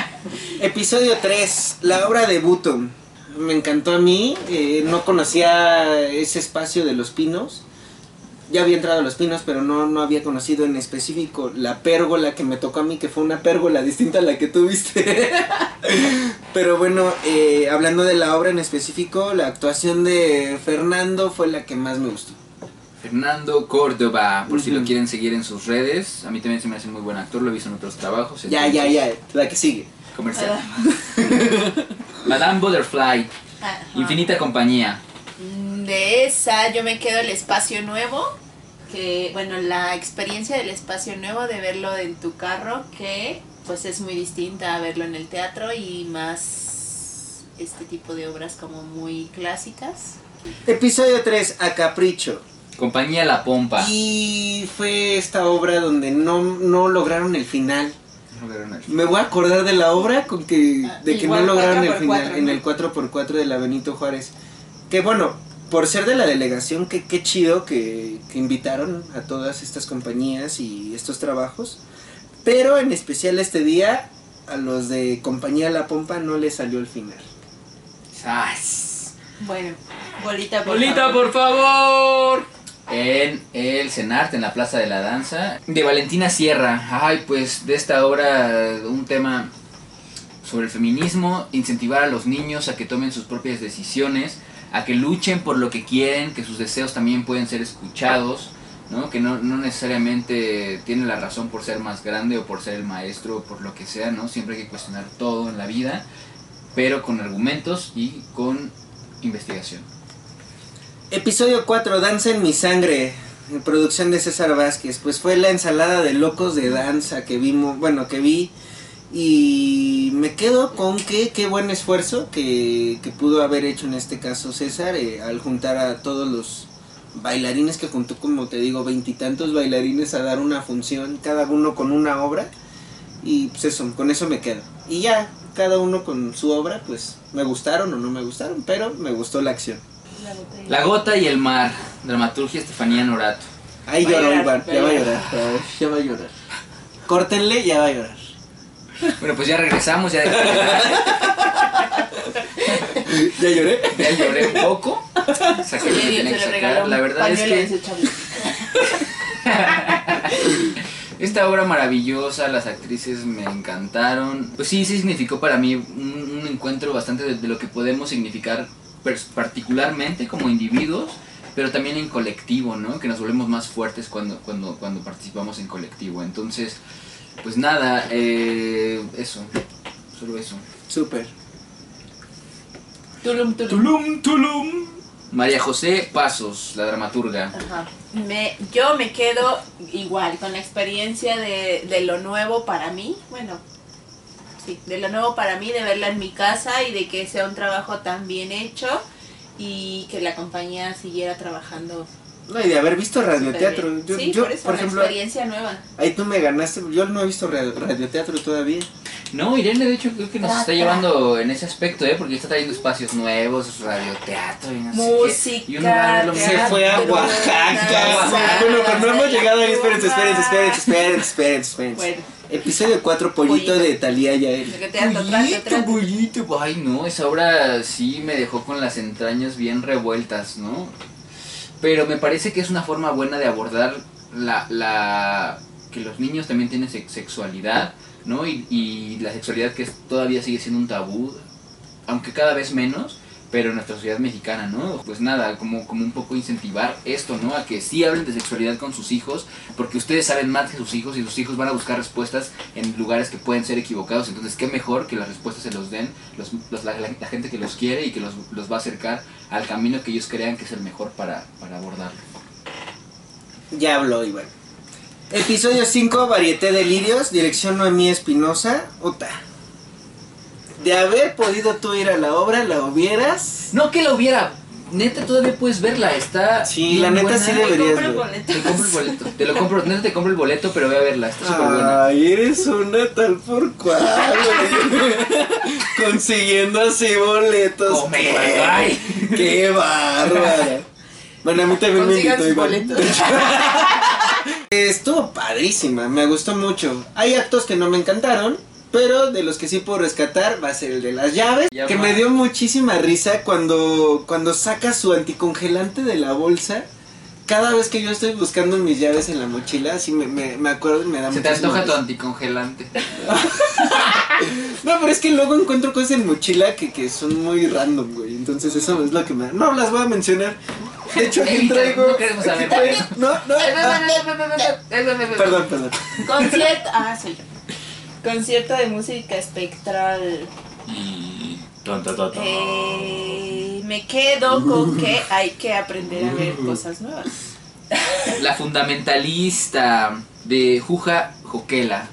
Episodio 3, la obra de Button. Me encantó a mí, eh, no conocía ese espacio de los pinos. Ya había entrado a los pinos, pero no, no había conocido en específico la pérgola que me tocó a mí, que fue una pérgola distinta a la que tuviste. pero bueno, eh, hablando de la obra en específico, la actuación de Fernando fue la que más me gustó. Fernando Córdoba, por si lo quieren seguir en sus redes. A mí también se me hace muy buen actor, lo he visto en otros trabajos. Ya, ya, ya, la que sigue. Comercial. Madame Butterfly, Ajá. Infinita Compañía. Mm, De esa yo me quedo el espacio nuevo, que bueno, la experiencia del espacio nuevo de verlo en tu carro, que pues es muy distinta a verlo en el teatro y más este tipo de obras como muy clásicas. Episodio 3, A Capricho. Compañía La Pompa. Y fue esta obra donde no, no lograron el final. Me voy a acordar de la obra con que, de que no lograron el 4x4, final en ¿no? el 4x4 de la Benito Juárez. Que bueno, por ser de la delegación, que qué chido que, que invitaron a todas estas compañías y estos trabajos. Pero en especial este día, a los de Compañía La Pompa no les salió el final. ¡Sas! Bueno, bolita por Bolita, favor. por favor. En el Cenarte, en la Plaza de la Danza, de Valentina Sierra. Ay, pues de esta obra, un tema sobre el feminismo, incentivar a los niños a que tomen sus propias decisiones, a que luchen por lo que quieren, que sus deseos también pueden ser escuchados, ¿no? que no, no necesariamente tiene la razón por ser más grande o por ser el maestro o por lo que sea, ¿no? siempre hay que cuestionar todo en la vida, pero con argumentos y con investigación. Episodio 4, Danza en mi sangre, producción de César Vázquez. Pues fue la ensalada de locos de danza que vimos, bueno, que vi. Y me quedo con que qué buen esfuerzo que, que pudo haber hecho en este caso César eh, al juntar a todos los bailarines que juntó, como te digo, veintitantos bailarines a dar una función, cada uno con una obra. Y pues eso, con eso me quedo. Y ya, cada uno con su obra, pues me gustaron o no me gustaron, pero me gustó la acción. La gota y el mar, dramaturgia Estefanía Norato. Ahí lloró Iván, ya va a llorar. ya va a llorar. Córtenle, ya va a llorar. Bueno, pues ya regresamos, ya, ¿Ya lloré? ya lloré un poco. Saqué lo que tenía que sacar. La verdad es que esta obra maravillosa, las actrices me encantaron. Pues sí, sí significó para mí un, un encuentro bastante de, de lo que podemos significar particularmente como individuos, pero también en colectivo, ¿no? Que nos volvemos más fuertes cuando, cuando, cuando participamos en colectivo. Entonces, pues nada, eh, eso, solo eso. Súper. Tulum, tulum. Tulum, tulum. María José Pasos, la dramaturga. Ajá. Me, yo me quedo igual con la experiencia de, de lo nuevo para mí, bueno, sí, de lo nuevo para mí, de verla en mi casa y de que sea un trabajo tan bien hecho y que la compañía siguiera trabajando. No, y de haber visto radioteatro. Yo, sí, yo, por eso, por una ejemplo, experiencia nueva. ahí tú me ganaste. Yo no he visto ra- radioteatro todavía. No, Irene de hecho creo que nos está llevando en ese aspecto, ¿eh? Porque está trayendo espacios nuevos, radioteatro y no sé qué. Música, Y uno va a lo Se fue a Oaxaca. Bueno, cuando hemos llegado ahí, espérense, espérense, espérense, espérense, espérense, espérense. Bueno. Episodio 4, Pollito de Talía Yael. Trato. Pollito, ay no, esa obra sí me dejó con las entrañas bien revueltas, ¿no? Pero me parece que es una forma buena de abordar la, la que los niños también tienen sex- sexualidad, ¿no? Y, y la sexualidad que es- todavía sigue siendo un tabú, aunque cada vez menos, pero en nuestra sociedad mexicana, ¿no? Pues nada, como, como un poco incentivar esto, ¿no? A que sí hablen de sexualidad con sus hijos, porque ustedes saben más que sus hijos y sus hijos van a buscar respuestas en lugares que pueden ser equivocados, entonces qué mejor que las respuestas se los den los, la, la- gente que los quiere y que los, los va a acercar al camino que ellos crean que es el mejor para, para abordarlo. Ya habló Iván. Episodio 5, Varieté de Lirios, dirección Noemí Espinosa. Uta. De haber podido tú ir a la obra, la hubieras. No que la hubiera, neta todavía puedes verla, está Sí, la bien neta buena. sí deberías Compra el ver. boleto. Te compro el boleto, te lo compro, neta te compro el boleto, pero ve a verla, está súper buena. Ay, eres una tal por cual. Consiguiendo así boletos. Come, ¿Qué? ay. Qué bárbara. Bueno, a mí también me invitó boletos. Estuvo padrísima, me gustó mucho. Hay actos que no me encantaron, pero de los que sí puedo rescatar va a ser el de las llaves. Ya que me dio muchísima risa cuando, cuando saca su anticongelante de la bolsa. Cada vez que yo estoy buscando mis llaves en la mochila, así me, me, me acuerdo y me da Se te antoja tu anticongelante. No, pero es que luego encuentro cosas en mochila que, que son muy random, güey. Entonces eso es lo que me... No, las voy a mencionar. De hecho, aquí traigo... no queremos saber. No, no. perdón, perdón. Concierto, ah, soy yo. Concierto de música espectral. Eh, me quedo con que hay que aprender a ver cosas nuevas. La fundamentalista de Juja Joquela.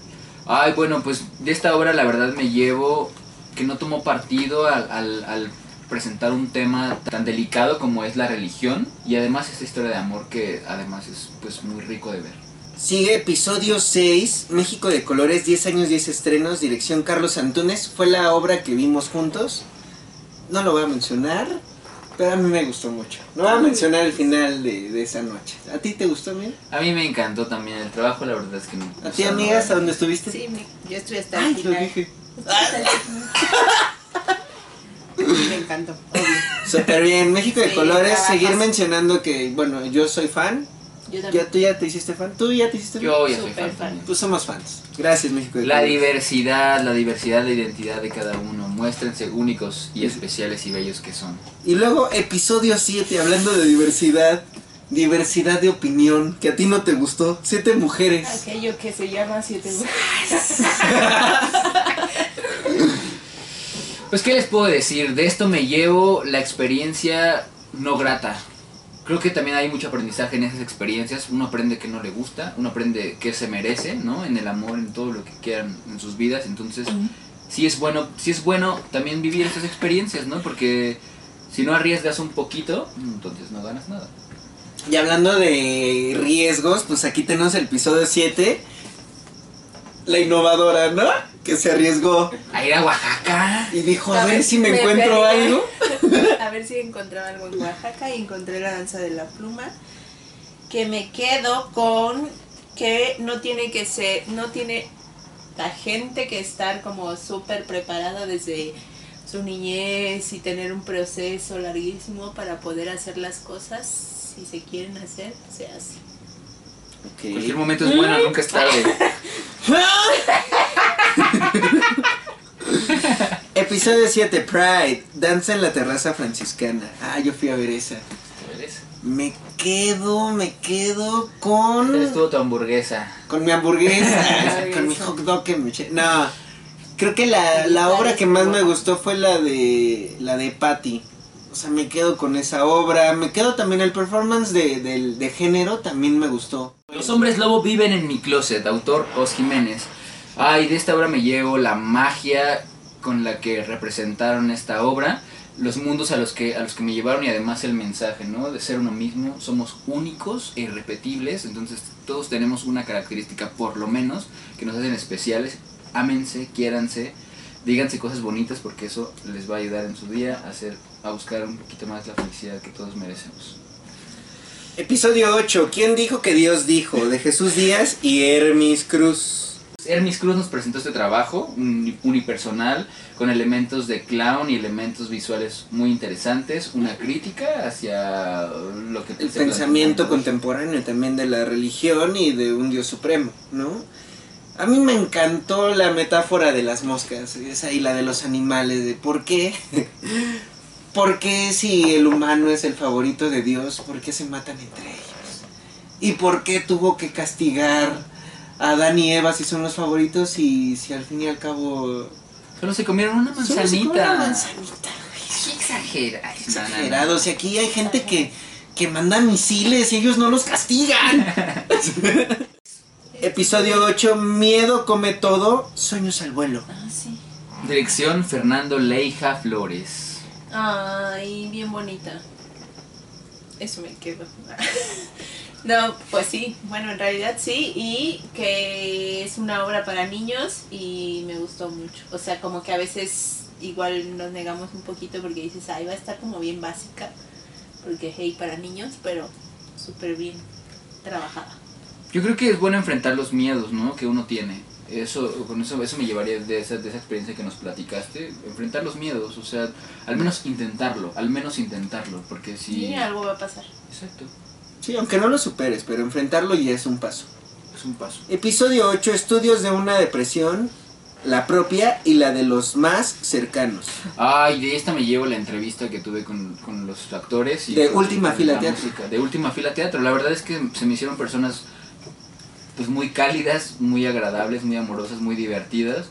Ay, bueno, pues de esta obra la verdad me llevo que no tomó partido al, al- al presentar un tema tan delicado como es la religión y además esta historia de amor que además es pues muy rico de ver. Sigue episodio 6, México de Colores, 10 años, 10 estrenos, dirección Carlos Antunes. Fue la obra que vimos juntos. No lo voy a mencionar. Pero a mí me gustó mucho. No voy a mencionar el final de, de esa noche. ¿A ti te gustó, amiga? A mí me encantó también el trabajo, la verdad es que no. ¿A ti, amiga, hasta dónde estuviste? Sí, me- yo estuve hasta Ay, el lo final. dije. Me encantó. Súper bien. México de Sí, Colores, trabajas. seguir mencionando que, bueno, yo soy fan. Yo también. ¿Ya, ¿Tú ya te hiciste fan? ¿Tú ya te hiciste fan? Yo ya soy fan. fan. Pues somos fans. Gracias, México de La diversidad, la diversidad de identidad de cada uno. Muéstrense únicos y especiales y bellos que son. Y luego, episodio 7, hablando de diversidad. Diversidad de opinión, que a ti no te gustó. Siete mujeres. Aquello que se llama siete mujeres. Pues, ¿qué les puedo decir? De esto me llevo la experiencia no grata. Creo que también hay mucho aprendizaje en esas experiencias. Uno aprende que no le gusta, uno aprende que se merece, ¿no? En el amor, en todo lo que quieran en sus vidas. Entonces, sí es bueno, sí es bueno también vivir esas experiencias, ¿no? Porque si no arriesgas un poquito, entonces no ganas nada. Y hablando de riesgos, pues aquí tenemos el episodio 7. La innovadora, ¿no? Que se arriesgó. A ir a Oaxaca. Y dijo, a ver si me Me encuentro perdí. algo. A ver si encontraba algo en Oaxaca y encontré la danza de la pluma. Que me quedo con que no tiene que ser, no tiene la gente que estar como súper preparada desde su niñez y tener un proceso larguísimo para poder hacer las cosas. Si se quieren hacer, se hace. Cualquier momento es bueno, nunca es tarde. Episodio 7, Pride. Danza en la terraza franciscana. Ah, yo fui a ver esa. Me quedo, me quedo con. Tú tu hamburguesa. Con mi hamburguesa. con mi hot dog que me eché. No. Creo que la, la obra que más me gustó fue la de. La de Patty. O sea, me quedo con esa obra. Me quedo también el performance de, del- de género, también me gustó. Los hombres lobo viven en mi closet, autor Os Jiménez. Ay, de esta obra me llevo la magia con la que representaron esta obra, los mundos a los que a los que me llevaron y además el mensaje, ¿no? De ser uno mismo, somos únicos e irrepetibles, entonces todos tenemos una característica por lo menos que nos hacen especiales. Ámense, quiéranse, díganse cosas bonitas porque eso les va a ayudar en su día a hacer a buscar un poquito más la felicidad que todos merecemos. Episodio 8. ¿Quién dijo que Dios dijo? De Jesús Díaz y Hermis Cruz. Hermis Cruz nos presentó este trabajo un- unipersonal con elementos de clown y elementos visuales muy interesantes, una crítica hacia lo que El pensamiento contemporáneo también de la religión y de un Dios supremo, ¿no? A mí me encantó la metáfora de las moscas, esa y la de los animales, de por qué, por qué si el humano es el favorito de Dios, por qué se matan entre ellos, y por qué tuvo que castigar Adán y Eva si son los favoritos y si al fin y al cabo... Solo se comieron una Solo se manzanita. comieron una manzanita. Qué exagera. Ay, no, no, no. Exagerados, y aquí hay gente que, que manda misiles y ellos no los castigan. Episodio 8, Miedo come todo, sueños al vuelo. Ah, sí. Dirección Fernando Leija Flores. Ay, bien bonita. Eso me quedo. No, pues sí, bueno, en realidad sí, y que es una obra para niños y me gustó mucho. O sea, como que a veces igual nos negamos un poquito porque dices, ay, va a estar como bien básica, porque hey, para niños, pero súper bien trabajada. Yo creo que es bueno enfrentar los miedos, ¿no? Que uno tiene. Eso, con eso, eso me llevaría de esa, de esa experiencia que nos platicaste. Enfrentar los miedos, o sea, al menos intentarlo, al menos intentarlo, porque si... Y algo va a pasar. Exacto. Sí, aunque no lo superes, pero enfrentarlo ya es un paso. Es un paso. Episodio 8, estudios de una depresión, la propia y la de los más cercanos. Ay, de esta me llevo la entrevista que tuve con, con los actores. Y De Última Fila la Teatro. De Última Fila Teatro. La verdad es que se me hicieron personas pues muy cálidas, muy agradables, muy amorosas, muy divertidas.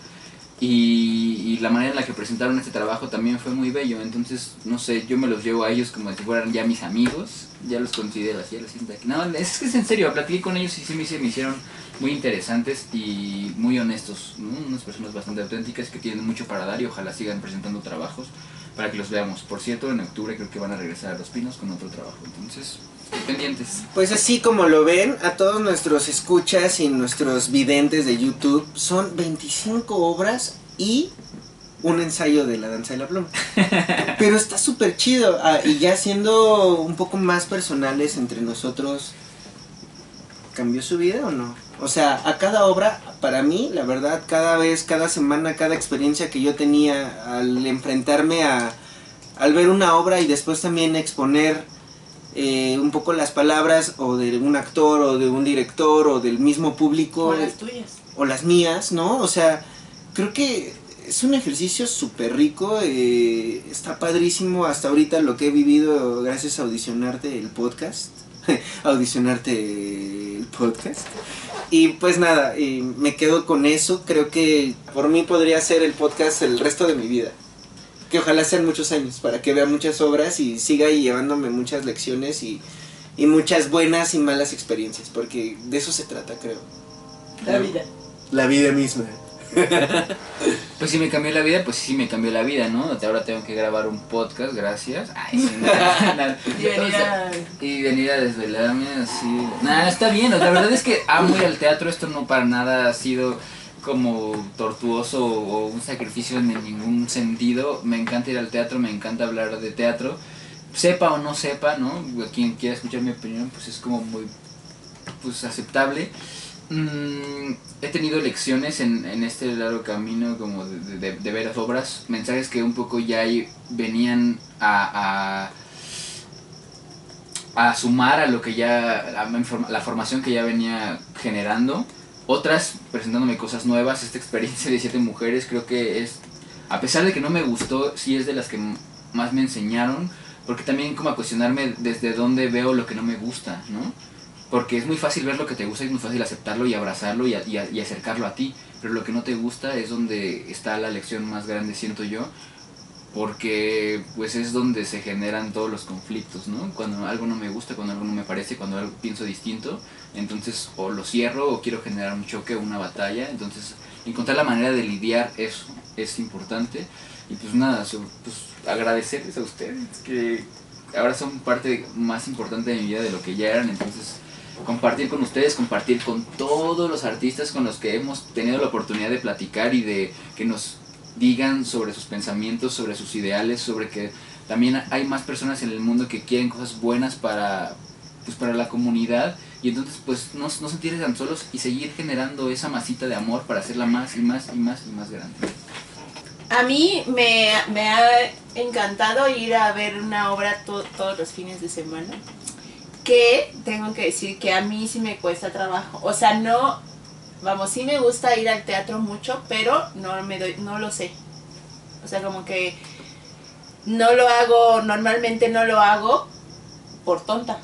Y, y la manera en la que presentaron este trabajo también fue muy bello. Entonces, no sé, yo me los llevo a ellos como si fueran ya mis amigos. Ya los considero así, los siento aquí. No, es que es en serio, platiqué con ellos y sí me, me hicieron muy interesantes y muy honestos. ¿no? Unas personas bastante auténticas que tienen mucho para dar y ojalá sigan presentando trabajos para que los veamos. Por cierto, en octubre creo que van a regresar a Los Pinos con otro trabajo. Entonces, pendientes. Pues así como lo ven, a todos nuestros escuchas y nuestros videntes de YouTube, son 25 obras y un ensayo de la danza de la pluma. Pero está súper chido. Ah, y ya siendo un poco más personales entre nosotros, ¿cambió su vida o no? O sea, a cada obra, para mí, la verdad, cada vez, cada semana, cada experiencia que yo tenía al enfrentarme a, al ver una obra y después también exponer eh, un poco las palabras o de un actor o de un director o del mismo público. O las tuyas. O las mías, ¿no? O sea, creo que es un ejercicio súper rico, eh, está padrísimo hasta ahorita lo que he vivido gracias a audicionarte el podcast, audicionarte el podcast. Y pues nada, eh, me quedo con eso, creo que por mí podría ser el podcast el resto de mi vida. Que ojalá sean muchos años, para que vea muchas obras y siga ahí llevándome muchas lecciones y, y muchas buenas y malas experiencias, porque de eso se trata, creo. La vida. La vida misma. Pues si me cambió la vida, pues sí me cambió la vida, ¿no? Ahora tengo que grabar un podcast, gracias. Ay, sí, nada, nada. Y venir a- Y venir a desvelarme así. Nada, está bien. La verdad es que amo ir al teatro. Esto no para nada ha sido como tortuoso o un sacrificio en ningún sentido. Me encanta ir al teatro, me encanta hablar de teatro. Sepa o no sepa, ¿no? Quien quiera escuchar mi opinión, pues es como muy pues aceptable. Mm, he tenido lecciones en, en este largo camino como de, de- de ver las obras, mensajes que un poco ya venían a, a, sumar a lo que ya, a la formación que ya venía generando. Otras presentándome cosas nuevas, esta experiencia de siete mujeres creo que es, a pesar de que no me gustó, sí es de las que más me enseñaron, porque también como a cuestionarme desde dónde veo lo que no me gusta, ¿no? Porque es muy fácil ver lo que te gusta y es muy fácil aceptarlo y abrazarlo y, a- y y acercarlo a ti. Pero lo que no te gusta es donde está la lección más grande, siento yo. Porque pues es donde se generan todos los conflictos, ¿no? Cuando algo no me gusta, cuando algo no me parece, cuando algo pienso distinto. Entonces o lo cierro o quiero generar un choque o una batalla. Entonces encontrar la manera de lidiar eso es importante. Y pues nada, pues agradecerles a ustedes que ahora son parte más importante de mi vida de lo que ya eran. Entonces compartir con ustedes, compartir con todos los artistas con los que hemos tenido la oportunidad de platicar y de que nos digan sobre sus pensamientos, sobre sus ideales, sobre que también hay más personas en el mundo que quieren cosas buenas para, pues, para la comunidad y entonces pues no, no sentirse tan solos y seguir generando esa masita de amor para hacerla más y más y más y más grande. A mí me, me ha encantado ir a ver una obra to- todos los fines de semana. Que tengo que decir que a mí sí me cuesta trabajo. O sea, no, vamos, sí me gusta ir al teatro mucho, pero no me doy, no lo sé. O sea, como que no lo hago, normalmente no lo hago por tonta,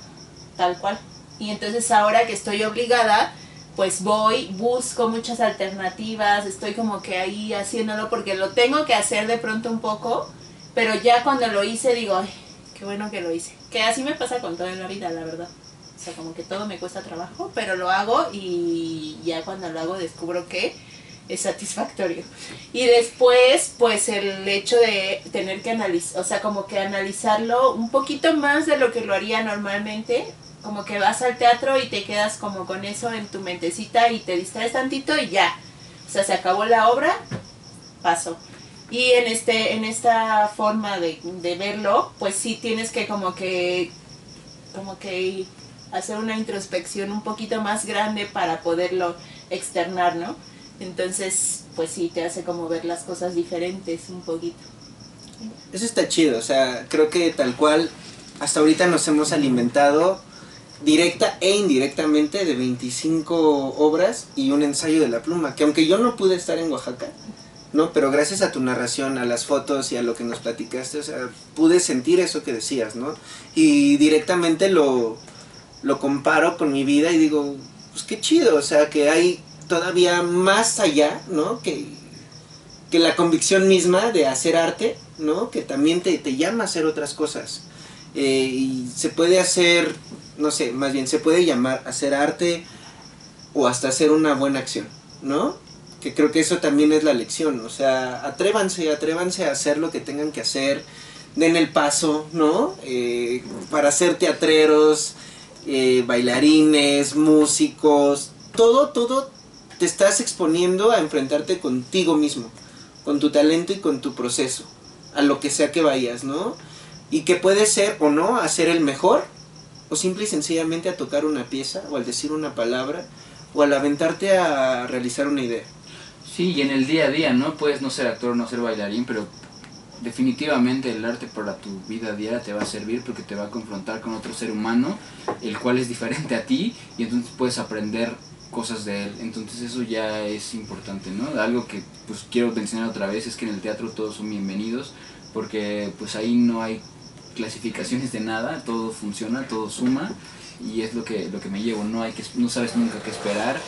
tal cual. Y entonces ahora que estoy obligada, pues voy, busco muchas alternativas, estoy como que ahí haciéndolo porque lo tengo que hacer de pronto un poco, pero ya cuando lo hice digo, ay, qué bueno que lo hice. Que así me pasa con toda la vida, la verdad. Como que todo me cuesta trabajo, pero lo hago y ya cuando lo hago descubro que es satisfactorio. Y después, pues el hecho de tener que analizar, o sea, como que analizarlo un poquito más de lo que lo haría normalmente, como que vas al teatro y te quedas como con eso en tu mentecita y te distraes tantito y ya. O sea, se acabó la obra, pasó. Y en este, en esta forma de, de verlo, pues sí tienes que como que, como que hacer una introspección un poquito más grande para poderlo externar, ¿no? Entonces, pues sí, te hace como ver las cosas diferentes un poquito. Eso está chido, o sea, creo que tal cual hasta ahorita nos hemos alimentado directa e indirectamente de 25 obras y un ensayo de la pluma, que aunque yo no pude estar en Oaxaca, ¿no? Pero gracias a tu narración, a las fotos y a lo que nos platicaste, o sea, pude sentir eso que decías, ¿no? Y directamente lo, lo comparo con mi vida y digo, pues qué chido, o sea, que hay todavía más allá, ¿no? Que, que la convicción misma de hacer arte, ¿no? Que también te, te llama a hacer otras cosas. Eh, y se puede hacer, no sé, más bien se puede llamar hacer arte o hasta hacer una buena acción, ¿no? Que creo que eso también es la lección, o sea, atrévanse, atrévanse a hacer lo que tengan que hacer, den el paso, ¿no? Eh, para ser teatreros, eh, bailarines, músicos, todo, todo te estás exponiendo a enfrentarte contigo mismo. con tu talento y con tu proceso, a lo que sea que vayas, ¿no? Y que puedes ser o no a ser el mejor, o simple y sencillamente a tocar una pieza, o al decir una palabra, o al aventarte a realizar una idea. Sí, y en el día a día, ¿no? Puedes no ser actor, no ser bailarín, pero definitivamente el arte para tu vida diaria te va a servir porque te va a confrontar con otro ser humano, el cual es diferente a ti, y entonces puedes aprender cosas de él. Entonces eso ya es importante, ¿no? Algo que pues quiero mencionar otra vez es que en el teatro todos son bienvenidos, porque pues ahí no hay clasificaciones de nada, todo funciona, todo suma y es lo que, lo que me llevo, no, hay que, no sabes nunca qué esperar.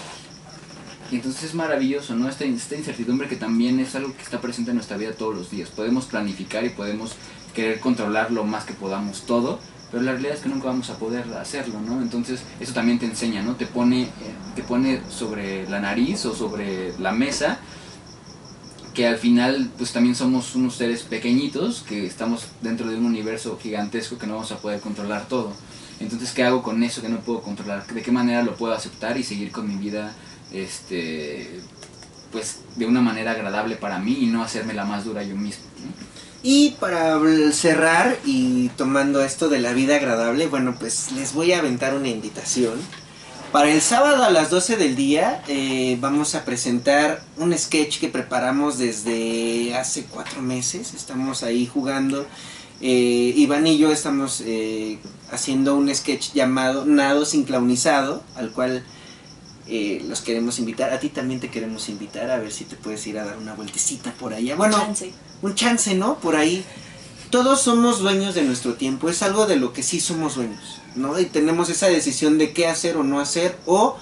Y entonces es maravilloso, ¿no? Esta, esta incertidumbre que también es algo que está presente en nuestra vida todos los días. Podemos planificar y podemos querer controlar lo más que podamos todo, pero la realidad es que nunca vamos a poder hacerlo, ¿no? Entonces eso también te enseña, ¿no? Te pone, eh, te pone sobre la nariz o sobre la mesa que al final pues también somos unos seres pequeñitos que estamos dentro de un universo gigantesco que no vamos a poder controlar todo. Entonces, ¿qué hago con eso que no puedo controlar? ¿De qué manera lo puedo aceptar y seguir con mi vida este pues de una manera agradable para mí y no hacerme la más dura yo mismo? Y para cerrar y tomando esto de la vida agradable, bueno, pues les voy a aventar una invitación. Para el sábado a las 12 del día eh, vamos a presentar un sketch que preparamos desde hace cuatro meses. Estamos ahí jugando. Eh, Iván y yo estamos eh, haciendo un sketch llamado Nado Sinclaunizado, al cual eh, los queremos invitar. A ti también te queremos invitar a ver si te puedes ir a dar una vueltecita por allá. Bueno, Chance. un chance, ¿no? Por ahí. Todos somos dueños de nuestro tiempo, es algo de lo que sí somos dueños, ¿no? Y tenemos esa decisión de qué hacer o no hacer, o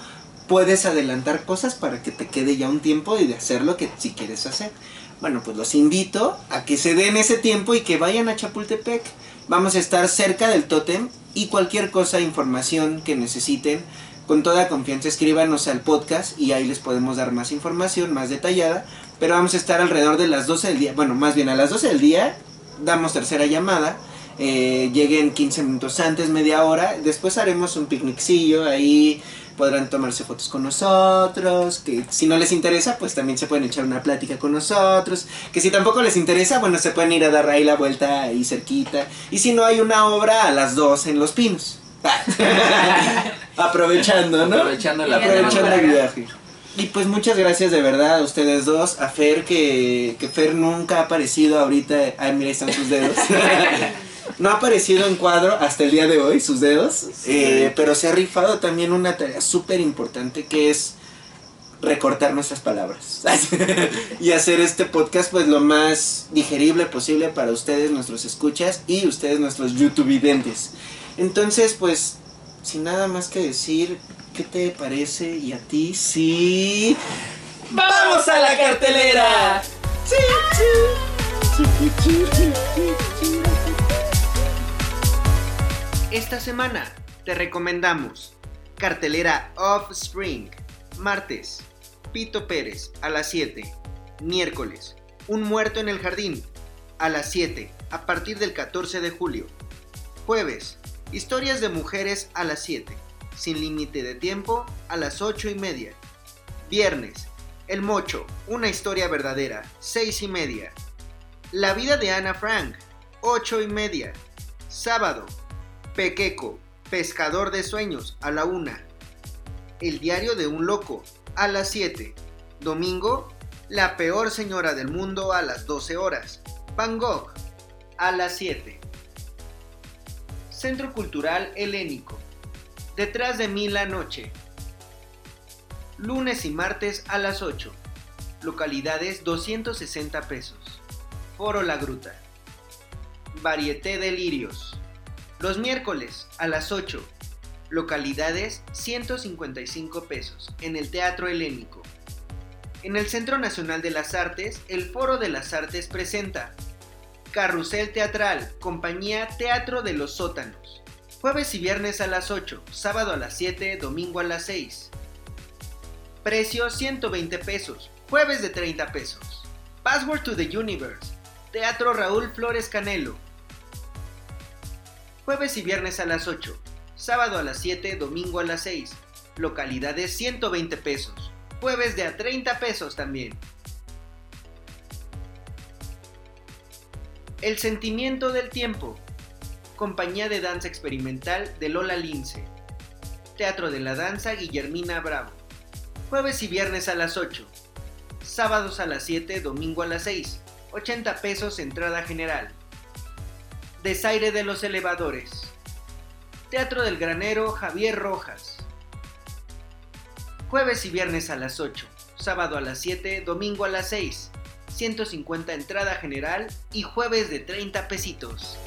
puedes adelantar cosas para que te quede ya un tiempo y de hacer lo que si quieres hacer. Bueno, pues los invito a que se den ese tiempo y que vayan a Chapultepec. Vamos a estar cerca del tótem y cualquier cosa, información que necesiten, con toda confianza escríbanos al podcast y ahí les podemos dar más información, más detallada. Pero vamos a estar alrededor de las 12 del día, bueno, más bien a las 12 del día, damos tercera llamada. eh, lleguen 15 minutos antes, media hora. Después haremos un picnicillo ahí. Podrán tomarse fotos con nosotros. Que si no les interesa, pues también se pueden echar una plática con nosotros. Que si tampoco les interesa, bueno, se pueden ir a dar ahí la vuelta ahí cerquita. Y si no hay una obra, a las 2 en Los Pinos. Aprovechando, ¿no? Aprovechando la Aprovechando el viaje. Y pues muchas gracias de verdad a ustedes dos, a Fer, que, que Fer nunca ha aparecido ahorita. Ay, mira, ahí están sus dedos. no ha aparecido en cuadro hasta el día de hoy, sus dedos. eh, pero se ha rifado también una tarea súper importante que es recortar nuestras palabras. y hacer este podcast pues lo más digerible posible para ustedes, nuestros escuchas, y ustedes, nuestros youtubidentes. Entonces, pues, sin nada más que decir, ¿qué te parece? Y a ti, sí. ¡Vamos a la cartelera! Esta semana te recomendamos Cartelera Offspring, martes, Pito Pérez a las 7, miércoles, Un muerto en el jardín a las 7, a partir del 14 de julio, jueves, Historias de mujeres a las 7, sin límite de tiempo a las 8 y media, viernes, El Mocho, una historia verdadera, 6 y media, La vida de Ana Frank, 8 y media, sábado, Pequeco, Pescador de Sueños, a la 1. El diario de un loco, a las 7. Domingo, La peor señora del mundo, a las 12 horas. Van Gogh, a las 7. Centro Cultural Helénico. Detrás de mí la noche. Lunes y martes a las 8. Localidades 260 pesos. Foro La Gruta. Varieté de Lirios. Los miércoles a las 8. Localidades 155 pesos en el Teatro Helénico. En el Centro Nacional de las Artes, el Foro de las Artes presenta Carrusel Teatral, compañía Teatro de los Sótanos. Jueves y viernes a las 8, sábado a las 7, domingo a las 6. Precio 120 pesos, jueves de 30 pesos. Password to the Universe, Teatro Raúl Flores Canelo. Jueves y viernes a las 8, sábado a las 7, domingo a las 6. Localidades 120 pesos, jueves de a 30 pesos también. El sentimiento del tiempo. Compañía de danza experimental de Lola Lince. Teatro de la Danza Guillermina Bravo. Jueves y viernes a las 8. Sábados a las 7, domingo a las 6. 80 pesos entrada general. Desaire de los elevadores. Teatro del Granero Javier Rojas. Jueves y viernes a las 8. Sábado a las 7, domingo a las 6. 150 entrada general y jueves de 30 pesitos.